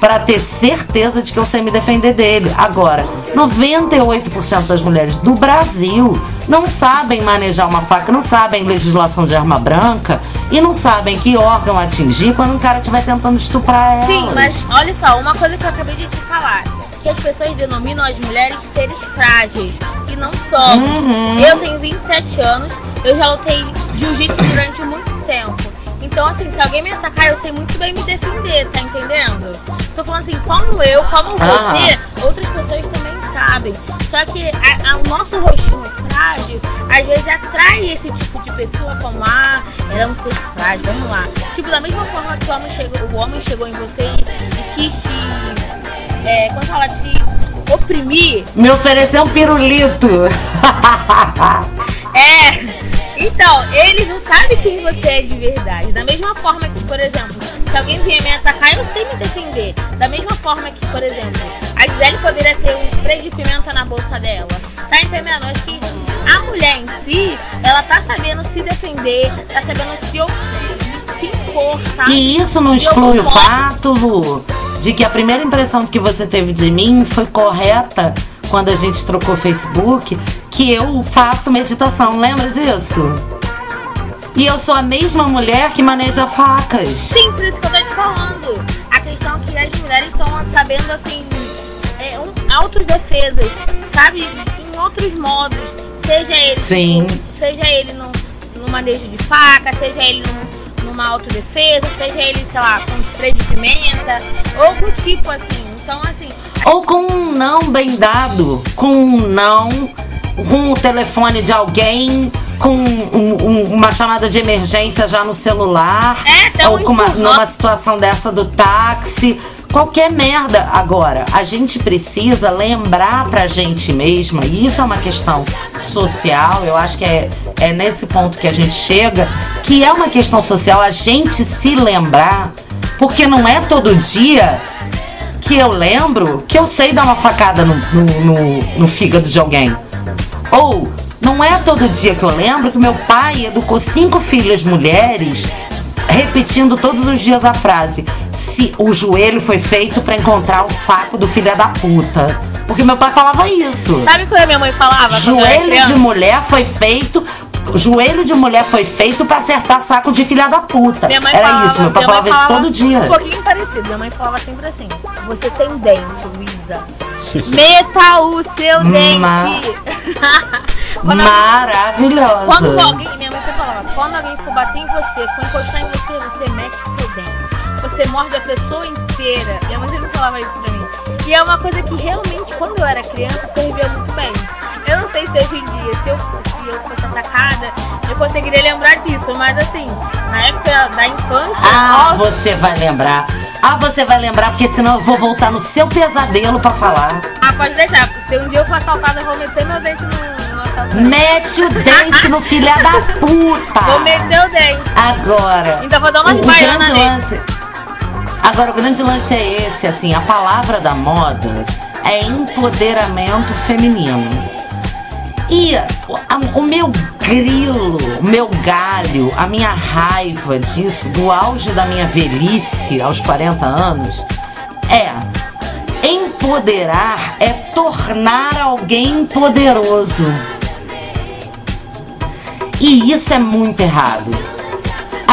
para ter certeza de que eu sei me defender dele. Agora, 98% das mulheres do Brasil não sabem manejar uma faca, não sabem legislação de arma branca e não sabem que órgão atingir quando um cara estiver tentando estuprar elas. Sim, mas olha só, uma coisa que eu acabei de te falar. Que as pessoas denominam as mulheres seres frágeis. E não somos. Uhum. Eu tenho 27 anos, eu já lutei jiu-jitsu durante muito tempo. Então, assim, se alguém me atacar, eu sei muito bem me defender, tá entendendo? Tô falando assim, como eu, como você, outras pessoas também sabem. Só que a- a- o nosso rostinho frágil, às vezes atrai esse tipo de pessoa como, ah, ela é um ser frágil, vamos lá. Tipo, da mesma forma que o homem chegou, o homem chegou em você e, e quis te, é, como fala, te oprimir, Me ofereceu um pirulito. É. Então, ele não sabe quem você é de verdade. Da mesma forma que, por exemplo, se alguém vier me atacar, eu sei me defender. Da mesma forma que, por exemplo, a Gisele poderia ter um spray de pimenta na bolsa dela. Tá entendendo? Acho que a mulher em si, ela tá sabendo se defender, tá sabendo se, se, se, se impor, sabe? E isso não exclui o fato, Lu, de que a primeira impressão que você teve de mim foi correta quando a gente trocou Facebook, que eu faço meditação, lembra disso? E eu sou a mesma mulher que maneja facas. Sim, por isso que eu tô te falando. A questão é que as mulheres estão sabendo, assim, é, um, autodefesas, sabe? Em outros modos. Seja ele, Sim. seja ele no, no manejo de faca, seja ele no- numa autodefesa, seja ele, sei lá, com spray de pimenta, ou algum tipo assim. Então, assim. Ou com um não bem dado, com um não, com o telefone de alguém, com um- um- uma chamada de emergência já no celular, É, ou com uma, numa situação dessa do táxi. Qualquer merda. Agora, a gente precisa lembrar pra gente mesma, e isso é uma questão social, eu acho que é, é nesse ponto que a gente chega, que é uma questão social a gente se lembrar, porque não é todo dia que eu lembro que eu sei dar uma facada no, no, no- no fígado de alguém. Ou não é todo dia que eu lembro que meu pai educou cinco filhas mulheres repetindo todos os dias a frase: se o joelho foi feito pra encontrar o saco do filho da puta. Porque meu pai falava isso. Sabe o que a minha mãe falava? Joelho de mulher foi feito. Joelho de mulher foi feito pra acertar saco de filha da puta. Era falava, isso, meu pai mãe falava isso todo dia. Um pouquinho parecido. Minha mãe falava sempre assim: Você tem dente, Luísa. Meta o seu Ma- dente. quando, alguém, Maravilhosa. quando alguém, minha mãe sempre falava: Quando alguém for bater em você, for encostar em você, você mete o seu dente. Você morde a pessoa inteira. Minha mãe sempre falava isso pra mim. E é uma coisa que realmente, quando eu era criança, servia muito bem. Eu não sei se hoje em dia, se eu, se eu fosse atacada, eu conseguiria lembrar disso. Mas assim, na época da infância, Ah, nossa. você vai lembrar. Ah, você vai lembrar, porque senão eu vou voltar no seu pesadelo pra falar. Ah, pode deixar. Se um dia eu for assaltada, eu vou meter meu dente no. Mete o dente no filha da puta. Vou meter o dente. Agora. Então vou dar umas baianas grande nele. lance. Agora, o grande lance é esse, assim, a palavra da moda é empoderamento feminino. E o, meu grilo, o meu galho, a minha raiva disso, do auge da minha velhice aos 40 anos, é empoderar é tornar alguém poderoso. E isso é muito errado.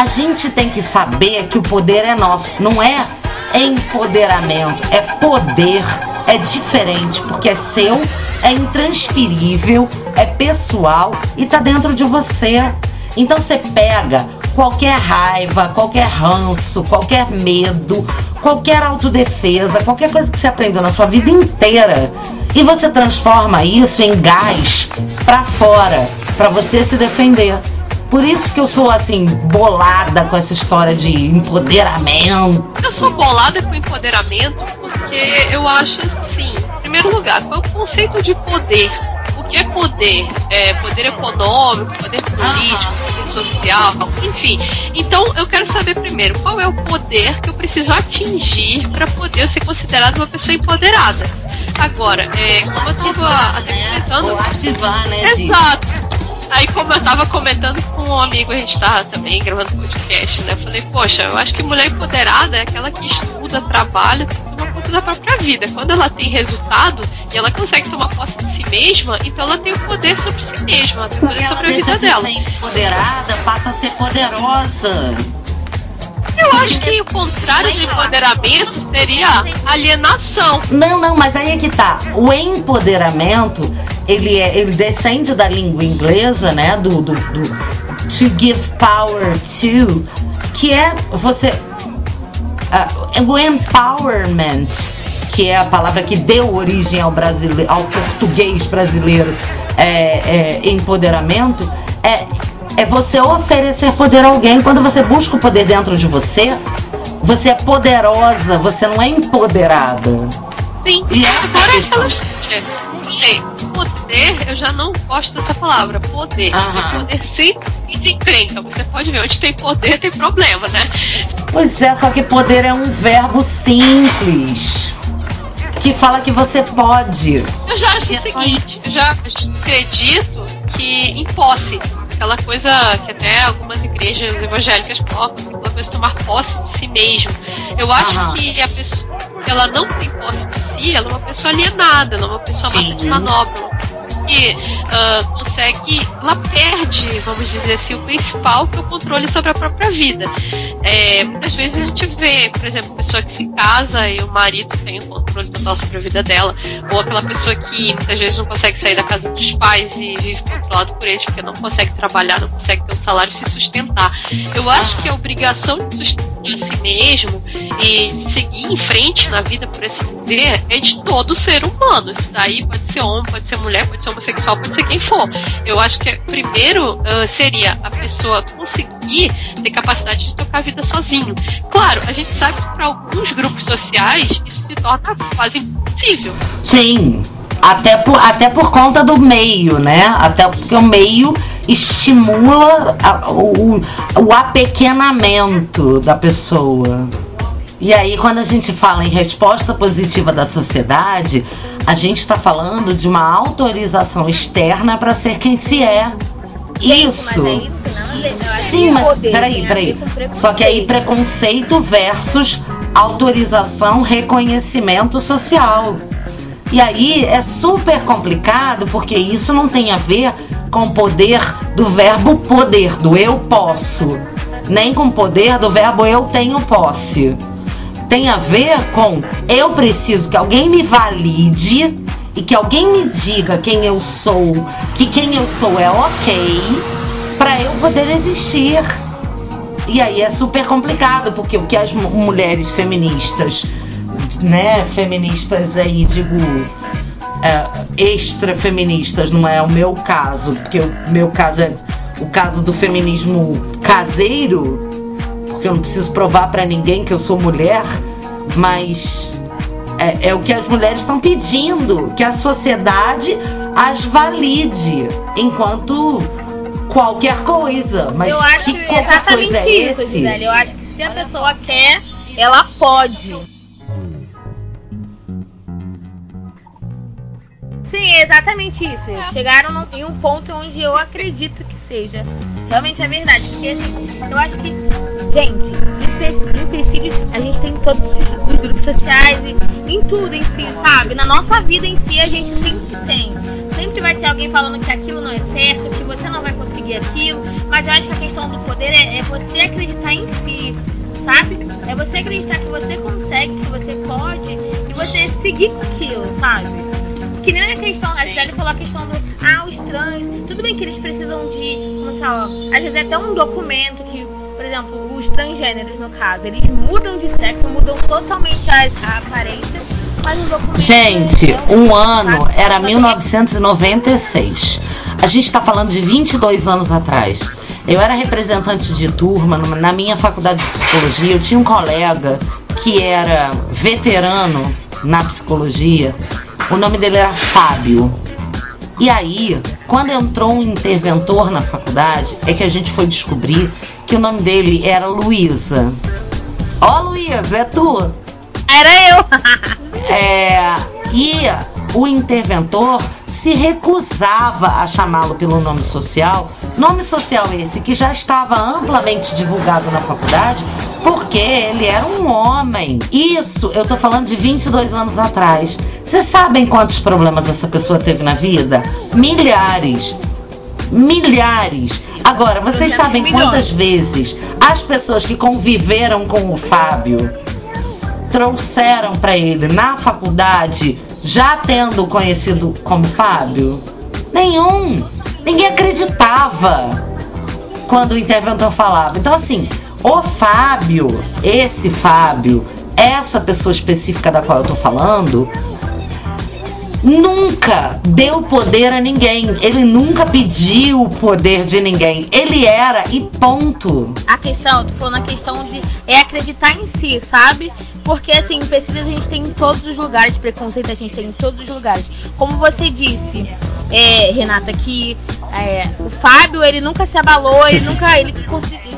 A gente tem que saber que o poder é nosso, não é empoderamento, é poder, é diferente, porque é seu, é intransferível, é pessoal e tá dentro de você. Então você pega qualquer raiva, qualquer ranço, qualquer medo, qualquer autodefesa, qualquer coisa que você aprendeu na sua vida inteira e você transforma isso em gás pra fora, pra você se defender. Por isso que eu sou assim bolada com essa história de empoderamento. Eu sou bolada com empoderamento porque eu acho assim, em primeiro lugar, qual é o conceito de poder? O que é poder? É poder econômico, poder político, poder social, enfim. Então eu quero saber primeiro qual é o poder que eu preciso atingir para poder ser considerada uma pessoa empoderada. Agora, é, como eu estava até comentando. Ou ativar, né? Exato. Aí como eu tava comentando com um amigo, a gente tava também gravando podcast, né? Eu falei, poxa, eu acho que mulher empoderada é aquela que estuda, trabalha, toma conta da própria vida. Quando ela tem resultado e ela consegue tomar posse de si mesma, então ela tem o poder sobre si mesma, tem o poder ela sobre a vida de dela. ser empoderada, passa a ser poderosa. Eu acho que o contrário de empoderamento seria alienação. Não, não, mas aí é que tá. O empoderamento, ele, é, ele descende da língua inglesa, né? Do, do, do to give power to, que é você. ah, o empowerment, que é a palavra que deu origem ao, brasile, ao português brasileiro, é, é, empoderamento, é, é você oferecer poder a alguém. Quando você busca o poder dentro de você, você é poderosa, você não é empoderada. Sim. E é Agora a é questão. aquelas. É, sei, poder, eu já não gosto dessa palavra, poder. Aham. Poder sempre se encrenca. Você pode ver, onde tem poder tem problema, né? Pois é, só que poder é um verbo simples. Que fala que você pode. Eu já acho o seguinte, eu já acredito que em posse, aquela coisa que até algumas igrejas evangélicas colocam, aquela coisa de tomar posse de si mesmo. Eu acho Aham. que a pessoa, ela não tem posse de si, ela é uma pessoa alienada, ela é uma pessoa massa de manobra. E ah, consegue, ela perde, vamos dizer assim, o principal que é o controle sobre a própria vida. É, muitas vezes a gente vê, por exemplo, pessoa que se casa e o marido tem o controle total sobre a vida dela, ou aquela pessoa que muitas vezes não consegue sair da casa dos pais e vive controlado por eles porque não consegue trabalhar, não consegue ter um salário se sustentar. Eu acho que a obrigação de sustentar si mesmo e seguir em frente na vida, por assim dizer, é de todo ser humano. Isso daí pode ser homem, pode ser mulher, pode ser homossexual, pode ser quem for. Eu acho que primeiro uh, seria a pessoa conseguir ter capacidade de tocar a vida sozinho. Claro, a gente sabe que para alguns grupos sociais isso se torna quase impossível. Sim. Até por, até por conta do meio, né? Até porque o meio estimula a- o, o apequenamento da pessoa. E aí, quando a gente fala em resposta positiva da sociedade, a gente está falando de uma autorização externa para ser quem se é. Isso. Mas aí ver. Eu acho Sim, mas poder peraí, peraí. Só que aí preconceito versus autorização, reconhecimento social. E aí é super complicado porque isso não tem a ver com o poder do verbo poder, do eu posso, nem com o poder do verbo eu tenho posse. Tem a ver com eu preciso que alguém me valide e que alguém me diga quem eu sou, que quem eu sou é ok, para eu poder existir. E aí é super complicado, porque o que as mu- mulheres feministas, né, feministas aí, digo, é, extra feministas, não é o meu caso, porque o meu caso é o caso do feminismo caseiro, porque eu não preciso provar pra ninguém que eu sou mulher, mas é, é o que as mulheres estão pedindo, que a sociedade as valide enquanto qualquer coisa. Mas eu acho que exatamente coisa é isso, esse? Gisele. Eu acho que se a pessoa quer, ela pode. Sim, é exatamente isso. Chegaram num- em um ponto onde eu acredito que seja realmente a verdade. Porque assim, eu acho que, gente, empe- empecilhos a gente tem em todos os, os grupos sociais e em tudo em si, sabe? Na nossa vida em si a gente sempre tem. Sempre vai ter alguém falando que aquilo não é certo, que você não vai conseguir aquilo. Mas eu acho que a questão do poder é, é você acreditar em si, sabe? É você acreditar que você consegue, que você pode e você seguir com aquilo, sabe? Que nem a questão, a Gisele falou a questão do, ah, os trans, tudo bem que eles precisam de, como se fala, às vezes é até um documento que, por exemplo, os transgêneros no caso, eles mudam de sexo, mudam totalmente a, a aparência, mas um documento... Gente, é um ano era Só que- 1996. A gente está falando de 22 anos atrás. Eu era representante de turma na minha faculdade de psicologia. Eu tinha um colega que era veterano na psicologia. O nome dele era Fábio. E aí, quando entrou um interventor na faculdade, é que a gente foi descobrir que o nome dele era Luísa. Ó, Luísa, é tu? Era eu! É, e o interventor se recusava a chamá-lo pelo nome social, nome social esse que já estava amplamente divulgado na faculdade, porque ele era um homem. Isso, eu tô falando de 22 anos atrás. Vocês sabem quantos problemas essa pessoa teve na vida? Milhares. Milhares. Agora, vocês sabem quantas vezes as pessoas que conviveram com o Fábio trouxeram para ele na faculdade, já tendo conhecido como Fábio? Nenhum. Ninguém acreditava quando o interventor falava. Então, assim, o Fábio, esse Fábio, essa pessoa específica da qual eu tô falando, nunca deu poder a ninguém. Ele nunca pediu o poder de ninguém. Ele era e ponto. A questão, eu tô falando a questão de é acreditar em si, sabe? Porque assim, empecilhos a gente tem em todos os lugares, preconceito a gente tem em todos os lugares. Como você disse, é, Renata, que é, o Fábio ele nunca se abalou, ele nunca ele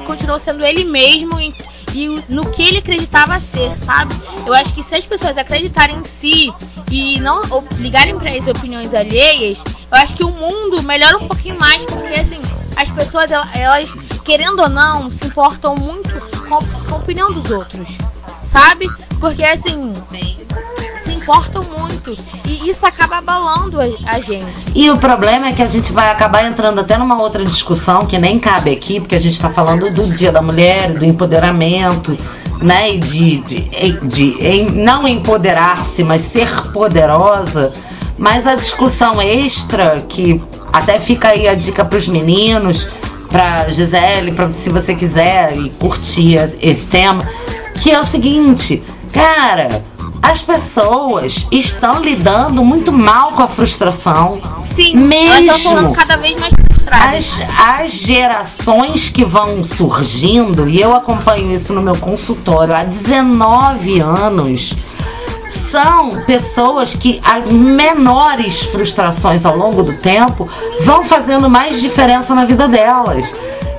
continuou sendo ele mesmo e, e no que ele acreditava ser, sabe? Eu acho que se as pessoas acreditarem em si e não ligarem para as opiniões alheias, eu acho que o mundo melhora um pouquinho mais, porque assim, as pessoas, el- elas, querendo ou não, se importam muito com, com a opinião dos outros, sabe? Porque assim, se importam muito. E isso acaba abalando a, a gente. E o problema é que a gente vai acabar entrando até numa outra discussão que nem cabe aqui, porque a gente está falando do Dia da Mulher, do empoderamento, né? E de, de, de em- não empoderar-se, mas ser poderosa. Mas a discussão extra, que até fica aí a dica para os meninos, para Gisele, para se você quiser e curtir esse tema, que é o seguinte, cara, as pessoas estão lidando muito mal com a frustração. Sim, Mesmo. elas estão cada vez mais frustradas. As, as gerações que vão surgindo, e eu acompanho isso no meu consultório há 19 anos, são pessoas que as menores frustrações ao longo do tempo vão fazendo mais diferença na vida delas.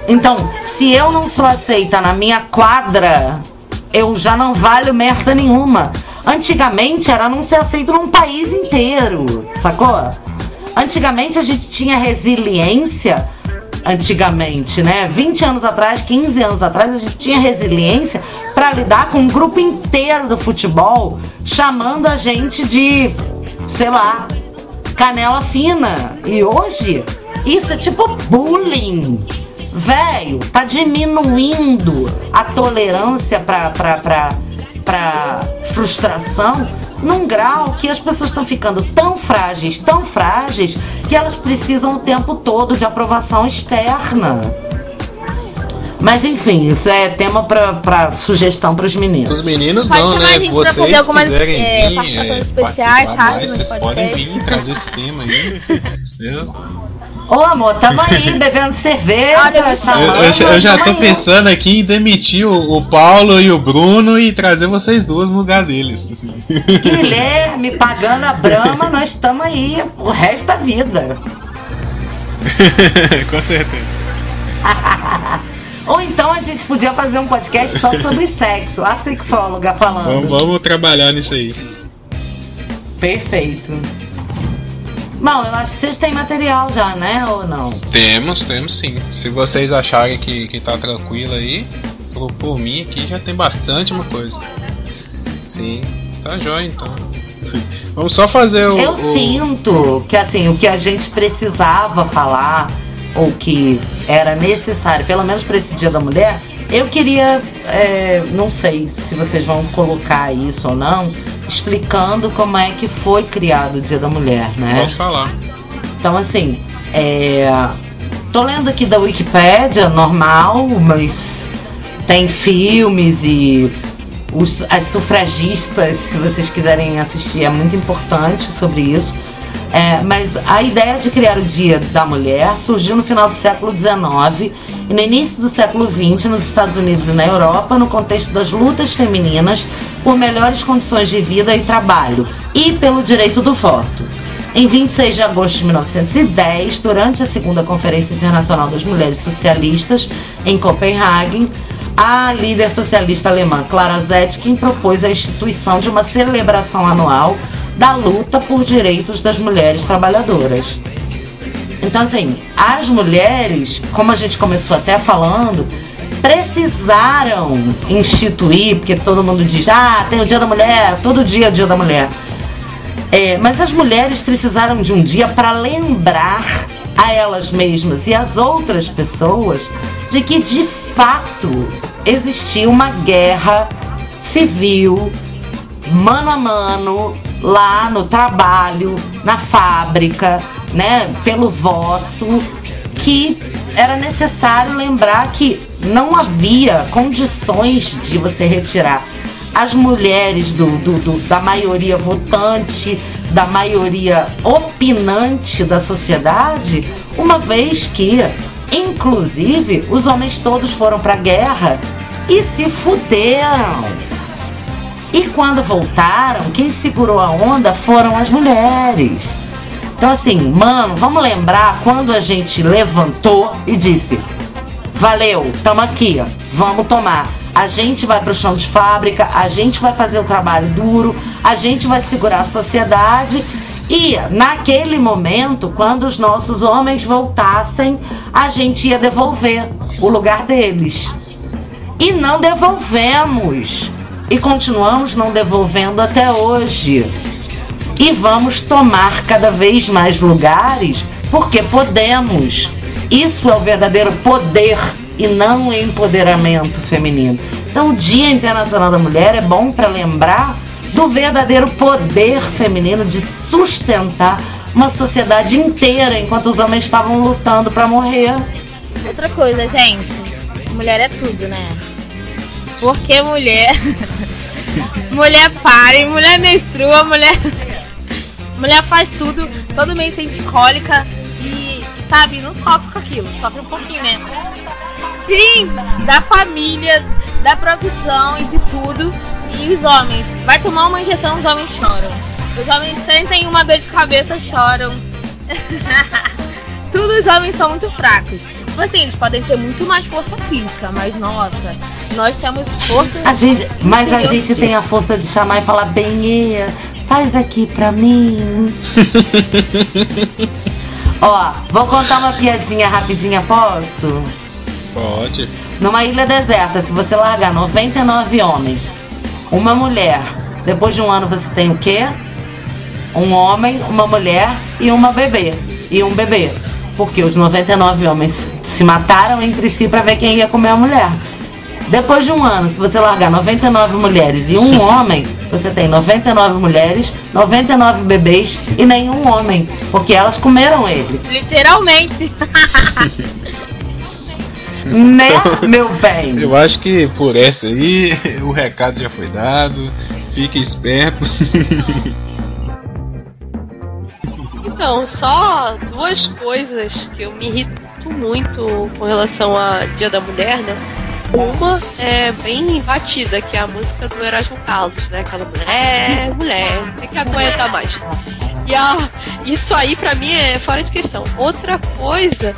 Então, se eu não sou aceita na minha quadra, eu já não valho merda nenhuma. Antigamente era não ser aceito num país inteiro, sacou? Antigamente a gente tinha resiliência. Antigamente, né? 20 anos atrás, 15 anos atrás, a gente tinha resiliência para lidar com um grupo inteiro do futebol chamando a gente de, sei lá, canela fina. E hoje, isso é tipo bullying. Velho, tá diminuindo a tolerância pra, pra frustração num grau que as pessoas estão ficando tão frágeis, tão frágeis, que elas precisam o tempo todo de aprovação externa. Mas enfim, isso é tema pra, pra sugestão pros meninos. Os meninos Pode não, chamar né? a gente Vocês fazer algumas, quiserem é, vir, participações é, especiais, sabe, Vocês podem vir trazer esse tema aí. Ô amor, tamo aí bebendo cerveja, eu- Eu, chamando, eu já- eu já tô pensando aqui em demitir o, o Paulo e o Bruno e trazer vocês duas no lugar deles. Guilherme pagando a brama, nós estamos aí o resto da vida. Com certeza. Ou então a gente podia fazer um podcast só sobre sexo, a sexóloga falando. Vamos, vamos trabalhar nisso aí. Perfeito. Bom, eu acho que vocês têm material já, né? Ou não? Temos, temos sim. Se vocês acharem que, que tá tranquilo aí, por, por mim aqui já tem bastante uma coisa. Sim, tá jóia então. Vamos só fazer o. Eu o- sinto que assim, o que a gente precisava falar, ou que era necessário, pelo menos para esse dia da mulher, eu queria, é, não sei se vocês vão colocar isso ou não, explicando como é que foi criado o dia da mulher, né? Pode falar. Então, assim, é, tô lendo aqui da Wikipédia, normal, mas tem filmes e os- as sufragistas, se vocês quiserem assistir, é muito importante sobre isso. É, mas a ideia de criar o Dia da Mulher surgiu no final do século XIX e no início do século XX nos Estados Unidos e na Europa, no contexto das lutas femininas por melhores condições de vida e trabalho e pelo direito do voto. Em 26 de agosto de 1910, durante a segunda Conferência Internacional das Mulheres Socialistas em Copenhague, a líder socialista alemã Clara Zetkin propôs a instituição de uma celebração anual da luta por direitos das mulheres trabalhadoras. Então, assim, as mulheres, como a gente começou até falando, precisaram instituir, porque todo mundo diz, ah, tem o Dia da Mulher, todo dia é o Dia da Mulher. É, mas as mulheres precisaram de um dia para lembrar a elas mesmas e às outras pessoas de que de fato existia uma guerra civil mano a mano lá no trabalho, na fábrica, né, pelo voto, que era necessário lembrar que não havia condições de você retirar as mulheres do, do- do- da maioria votante, da maioria opinante da sociedade, uma vez que, inclusive, os homens todos foram para a guerra e se fuderam. E quando voltaram, quem segurou a onda foram as mulheres. Então, assim, mano, vamos lembrar quando a gente levantou e disse: Valeu, tamo aqui, vamos tomar. A gente vai pro chão de fábrica, a gente vai fazer o trabalho duro, a gente vai segurar a sociedade. E naquele momento, quando os nossos homens voltassem, a gente ia devolver o lugar deles. E não devolvemos. e continuamos não devolvendo até hoje. E vamos tomar cada vez mais lugares porque podemos. Isso é o verdadeiro poder e não o empoderamento feminino. Então, o Dia Internacional da Mulher é bom para lembrar do verdadeiro poder feminino de sustentar uma sociedade inteira enquanto os homens estavam lutando para morrer. Outra coisa, gente. Mulher é tudo, né? Porque mulher. mulher pare, mulher menstrua, mulher. mulher faz tudo, todo mês sente cólica e, sabe, não sofre com aquilo, sofre um pouquinho, né? Sim, da família, da profissão e de tudo. E os homens, vai tomar uma injeção, os homens choram. Os homens sentem uma dor de cabeça, choram. Tudo os homens são muito fracos. Tipo assim, eles podem ter muito mais força física, mas nossa, nós temos força. A gente, mas a gente tem a força de chamar e falar, bem, faz aqui pra mim. Ó, vou contar uma piadinha rapidinha, posso? Pode. Numa ilha deserta, se você largar 99 homens, uma mulher, depois de um ano você tem o quê? Um homem, uma mulher e uma bebê. E um bebê. Porque os 99 homens se mataram entre si para ver quem ia comer a mulher. Depois de um ano, se você largar 99 mulheres e um homem, você tem 99 mulheres, 99 bebês e nenhum homem, porque elas comeram ele. Literalmente. né, meu bem? Eu acho que por essa aí o recado já foi dado. Fique esperto. Então, só duas coisas que eu me irrito muito com relação a Dia da Mulher, né? Uma é bem batida, que é a música do Erasmo Carlos, né? Aquela mulher, mulher, tem que aguentar mais. E a, isso aí pra mim é fora de questão. Outra coisa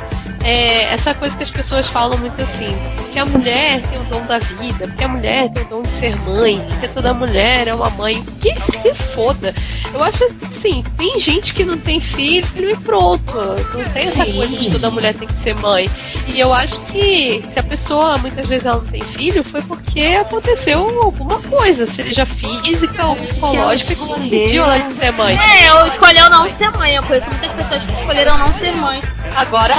é essa coisa que as pessoas falam muito assim, que a mulher tem o dom da vida, porque a mulher tem o dom de ser mãe, porque toda mulher é uma mãe. Que se foda. Eu acho assim, tem gente que não tem filho e pronto. Não tem essa coisa de toda mulher tem que ser mãe. E eu acho que se a pessoa muitas vezes ela não tem filho, foi porque aconteceu alguma coisa, seja física ou psicológica, que impediu ela de ser mãe. É, ou escolheu não ser mãe. Eu conheço muitas pessoas que escolheram não ser mãe. Agora,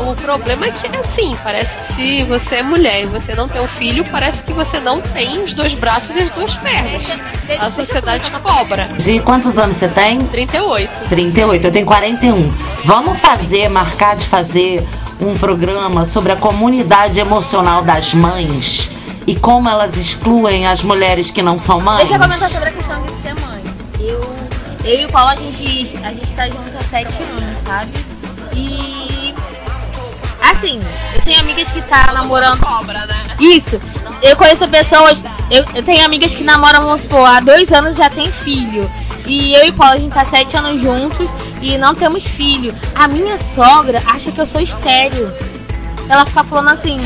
o problema é que é assim, parece que se você é mulher e você não tem um filho, parece que você não tem os dois braços e as duas pernas. A sociedade cobra. De quantos anos você tem? 38. 38, eu tenho 41. Vamos fazer, marcar de fazer um programa sobre a comunidade emocional das mães e como elas excluem as mulheres que não são mães? Deixa eu comentar sobre a questão de ser mãe. Eu, eu e o Paulo, a gente, a gente tá junto há sete anos, sabe? E. Assim, eu tenho amigas que tá namorando. Cobra, né? Isso. Eu conheço pessoas. Eu, eu tenho amigas que namoram, vamos supor, há dois anos já tem filho. E eu e o Paulo, a gente tá sete anos juntos e não temos filho. A minha sogra acha que eu sou estéreo. Ela fica falando assim,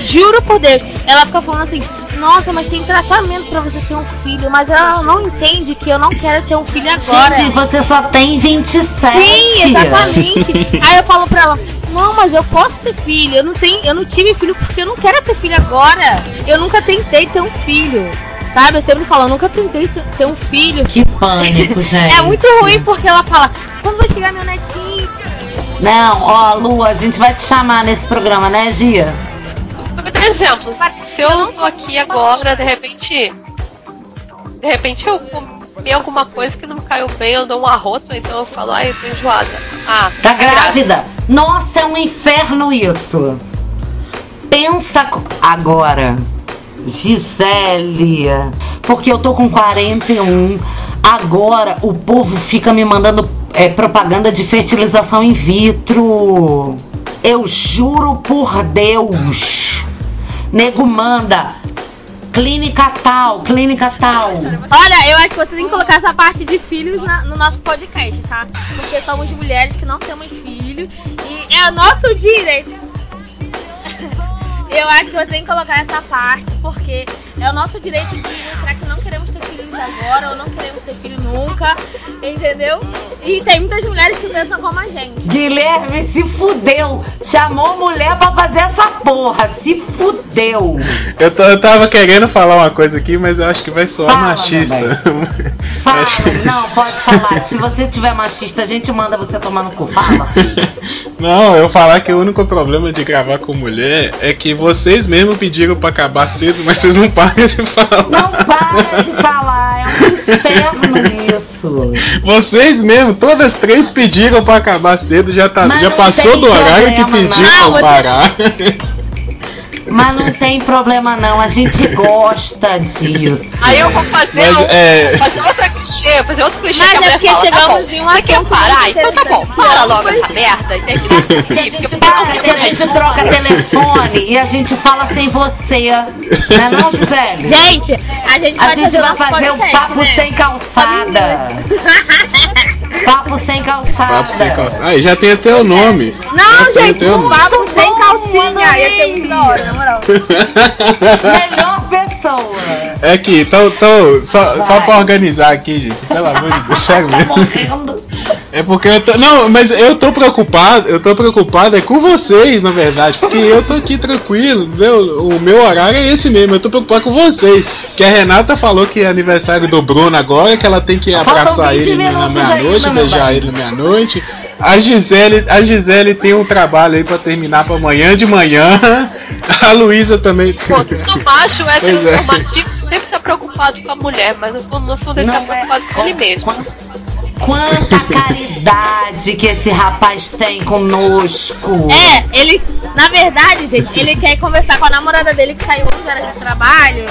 juro por Deus, ela fica falando assim, nossa, mas tem tratamento pra você ter um filho, mas ela não entende que eu não quero ter um filho agora. Gente, você só tem 27. Sim, exatamente. Aí eu falo pra ela, não, mas eu posso ter filho. Eu não tenho, eu não tive filho porque eu não quero ter filho agora. Eu nunca tentei ter um filho. Sabe? Eu sempre falo, eu nunca tentei ter um filho. Que pânico, gente. É muito ruim porque ela fala, quando vai chegar meu netinho? Não, ó, Lu, a gente vai te chamar nesse programa, né, Gia? Por exemplo, se eu tô aqui agora, de repente. De repente eu comi alguma coisa que não me caiu bem, eu dou um arroto, então eu falo, ai, eu tô enjoada. Ah, Tá grávida? Nossa, é um inferno isso. Pensa agora, Gisele, porque eu tô com 41. Agora o povo fica me mandando é, propaganda de fertilização in vitro. Eu juro por Deus. Nego manda clínica tal, clínica tal. Olha, eu acho que você tem que colocar essa parte de filhos na- no nosso podcast, tá? Porque somos mulheres que não temos filho e é o nosso direito. Eu acho que você tem que colocar essa parte porque é o nosso direito de mostrar que não queremos ter filho filhos agora ou não queremos ter filho nunca, entendeu? E tem muitas mulheres que pensam como a gente. Guilherme se fudeu. Chamou mulher pra fazer essa porra. Se fudeu. Eu, tô- eu tava querendo falar uma coisa aqui, mas eu acho que vai soar Fala, machista. Fala. Não, pode falar. Se você tiver machista, a gente manda você tomar no cu. Fala. Não, eu falar que o único problema de gravar com mulher é que vocês mesmos pediram pra acabar cedo, mas vocês não param de falar. Não para de falar. É um inferno isso. Vocês mesmo, todas três pediram pra acabar cedo, já, tá, Mas já passou do horário que problema, pediram não. pra Não, você- parar. Mas não tem problema não. A gente gosta disso. Aí eu vou fazer, Mas, um, é- fazer outra clichê, fazer outro clichê Mas que a é porque fala, chegamos tá bom, em um assunto parar? Então tá bom, para logo ambos- essa merda e você não Para que a gente troca telefone e a gente fala sem você. Não é não, Gisele? Gente, a gente A vai gente fazer, vai fazer um papo né? sem calçada. Papo sem calçada. Papo sem calça. Aí já tem até o nome. Não, Já gente, o nome. papo sem calcinha. Ia ser muito da hora, na moral. Melhor pessoa. É que, então, então só, só pra organizar aqui, gente, pelo amor de Deus, sério mesmo. É porque eu tô. Não, mas eu tô preocupado, eu tô preocupado é com vocês, na verdade, porque eu tô aqui tranquilo, entendeu? O meu horário é esse mesmo, eu tô preocupado com vocês. Que a Renata falou que é aniversário do Bruno agora, que ela tem que abraçar 20 ele na meia-noite, beijar ele na meia-noite. A Gisele, a Gisele tem um trabalho aí pra terminar pra amanhã de manhã. A Luísa também. Pô, todo macho é Pois é. normativo, sempre tá preocupado com a mulher, mas no fundo, no fundo ele tá Não é. preocupado com ele mesmo. Quan- Quanta caridade que esse rapaz tem conosco. É, ele, na verdade, gente, ele quer conversar com a namorada dele que saiu 11 horas de trabalho.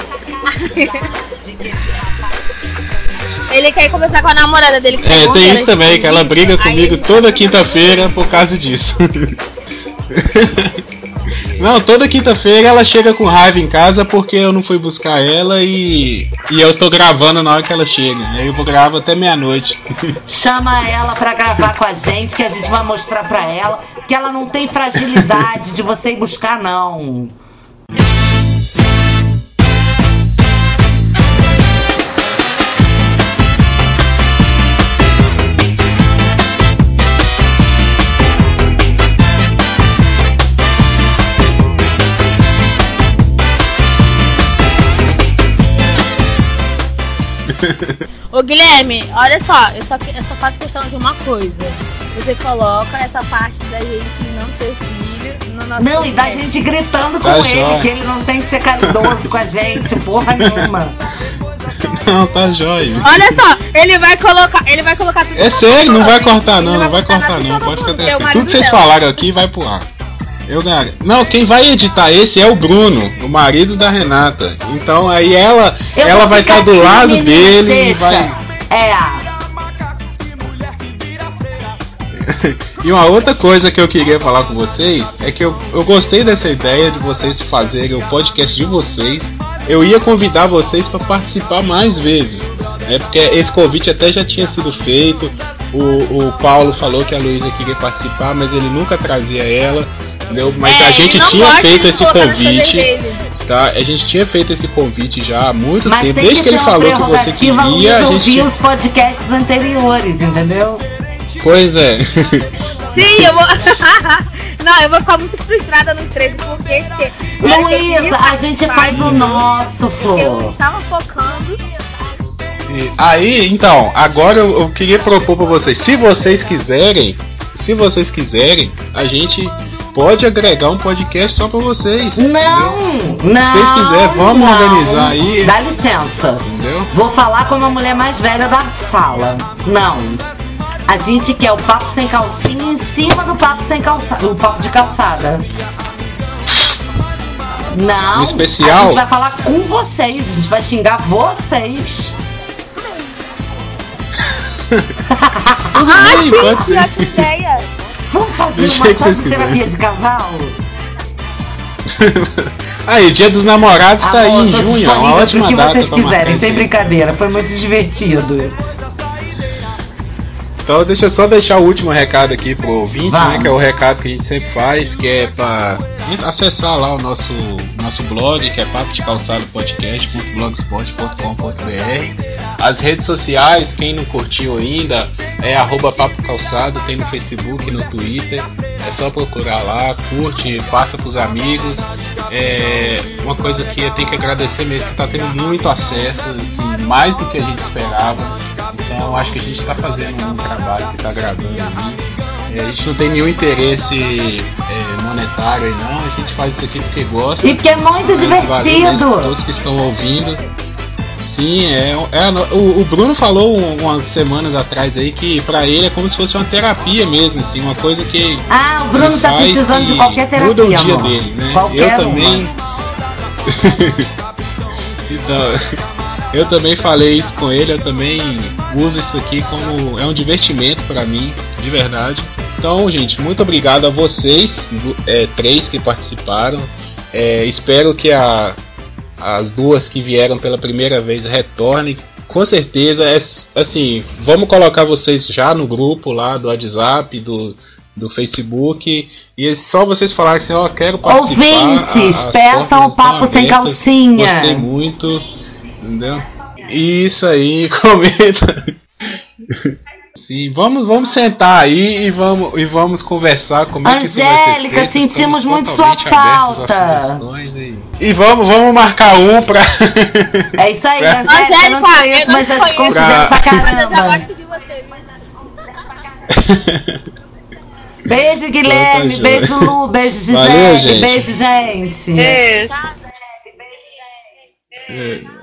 Ele quer conversar com a namorada dele que saiu É, 11 tem isso também, que ela serviço, briga comigo ele toda quinta-feira por causa disso. Não, toda quinta-feira ela chega com raiva em casa porque eu não fui buscar ela e, e eu tô gravando na hora que ela chega. Aí eu vou gravar até meia-noite. Chama ela pra gravar com a gente, que a gente vai mostrar pra ela que ela não tem fragilidade de você ir buscar, não. Ô Guilherme, olha só, eu só, eu só faço questão de uma coisa. Você coloca essa parte da gente não ter filho no nosso Não, e da gente gritando com Tá ele, jóia. que ele não tem que ser caridoso com a gente, porra nenhuma. Não, tá jóia. Olha só, ele vai colocar, ele vai colocar tudo É sério, não vai cortar não, não vai cortar não, pode ficar tranquilo. Tudo que vocês falaram aqui vai pro ar. Eu. Não, quem vai editar esse é o Bruno, o marido da Renata. Então aí ela, Eu ela vai estar do aqui, lado dele e deixa. vai. É. E uma outra coisa que eu queria falar com vocês é que eu, eu gostei dessa ideia de vocês fazerem o podcast de vocês. Eu ia convidar vocês para participar mais vezes. É porque esse convite até já tinha sido feito. O, o Paulo falou que a Luísa queria participar, mas ele nunca trazia ela. Entendeu? Mas É, a gente tinha feito esse convite. Tá? A gente tinha feito esse convite já há muito Mas tempo. tem Desde que que ter ele uma falou que você queria, a Luiz ouvir gente. os podcasts anteriores, entendeu? Pois é. Sim, eu vou. não, eu vou ficar muito frustrada nos três, porque. eu Luísa, a gente faz o nosso, Eu Flor. estava focando. E Aí, então, agora eu, eu queria propor pra vocês, se vocês quiserem, se vocês quiserem, a gente pode agregar um podcast só pra vocês. Não, não. Se vocês quiserem, vamos não. organizar aí. Dá licença. Entendeu? Vou falar como a mulher mais velha da sala. Não. A gente quer o papo sem calcinha em cima do papo sem calçada. O papo de calçada. Não. No especial? A gente vai falar com vocês. A gente vai xingar vocês. Ah, bem, sim, pode que ser. ótima ideia! Vamos fazer uma que só de terapia de casal? aí, Dia dos Namorados tá aí Amor, em junho, é uma pro ótima que data vocês quiserem, sem brincadeira. Foi muito divertido. Então deixa eu só deixar o último recado aqui pro ouvinte, né? Vamos. Que é o recado que a gente sempre faz, que é pra acessar lá o nosso, nosso blog, que é papo de calçado podcast.blogspot.com.br. As redes sociais, quem não curtiu ainda, é arroba Papo Calçado, tem no Facebook, no Twitter. É só procurar lá, curte, passa pros amigos. É uma coisa que eu tenho que agradecer mesmo, que tá tendo muito acesso, assim, mais do que a gente esperava. Então acho que a gente está fazendo um trabalho que está agradando aí. É, a gente não tem nenhum interesse é, monetário aí não, a gente faz isso aqui porque gosta. E porque é muito divertido. Todos que estão ouvindo. Sim, é, é o, o, Bruno falou umas semanas atrás aí que para ele é como se fosse uma terapia mesmo, assim, uma coisa que. Ah, o Bruno tá precisando de qualquer terapia. Muda o dia amor. dele, né? Qualquer eu também. então, eu também falei isso com ele, eu também uso isso aqui como é um divertimento para mim, de verdade. Então, gente, muito obrigado a vocês, é, três que participaram. É, espero que a, as duas que vieram pela primeira vez retornem. Com certeza, é, assim, vamos colocar vocês já no grupo lá do WhatsApp, do, do Facebook. E é só vocês falarem assim, ó, oh, quero participar. Ouvintes, peçam o papo sem calcinha. Gostei muito, entendeu? Isso aí, comenta. Sim, vamos, vamos sentar aí e vamos, e vamos conversar como é Angélica, sentimos muito sua falta. E, e, vamos, vamos marcar um pra. É isso aí, pra... Angélica, eu não te conheço, mas já te considero pra caramba. Mas eu já gosto de você. Beijo, Guilherme. Tá beijo, Lu. Beijo, Gisele. Valeu, beijo, gente. Beijo. Beijo.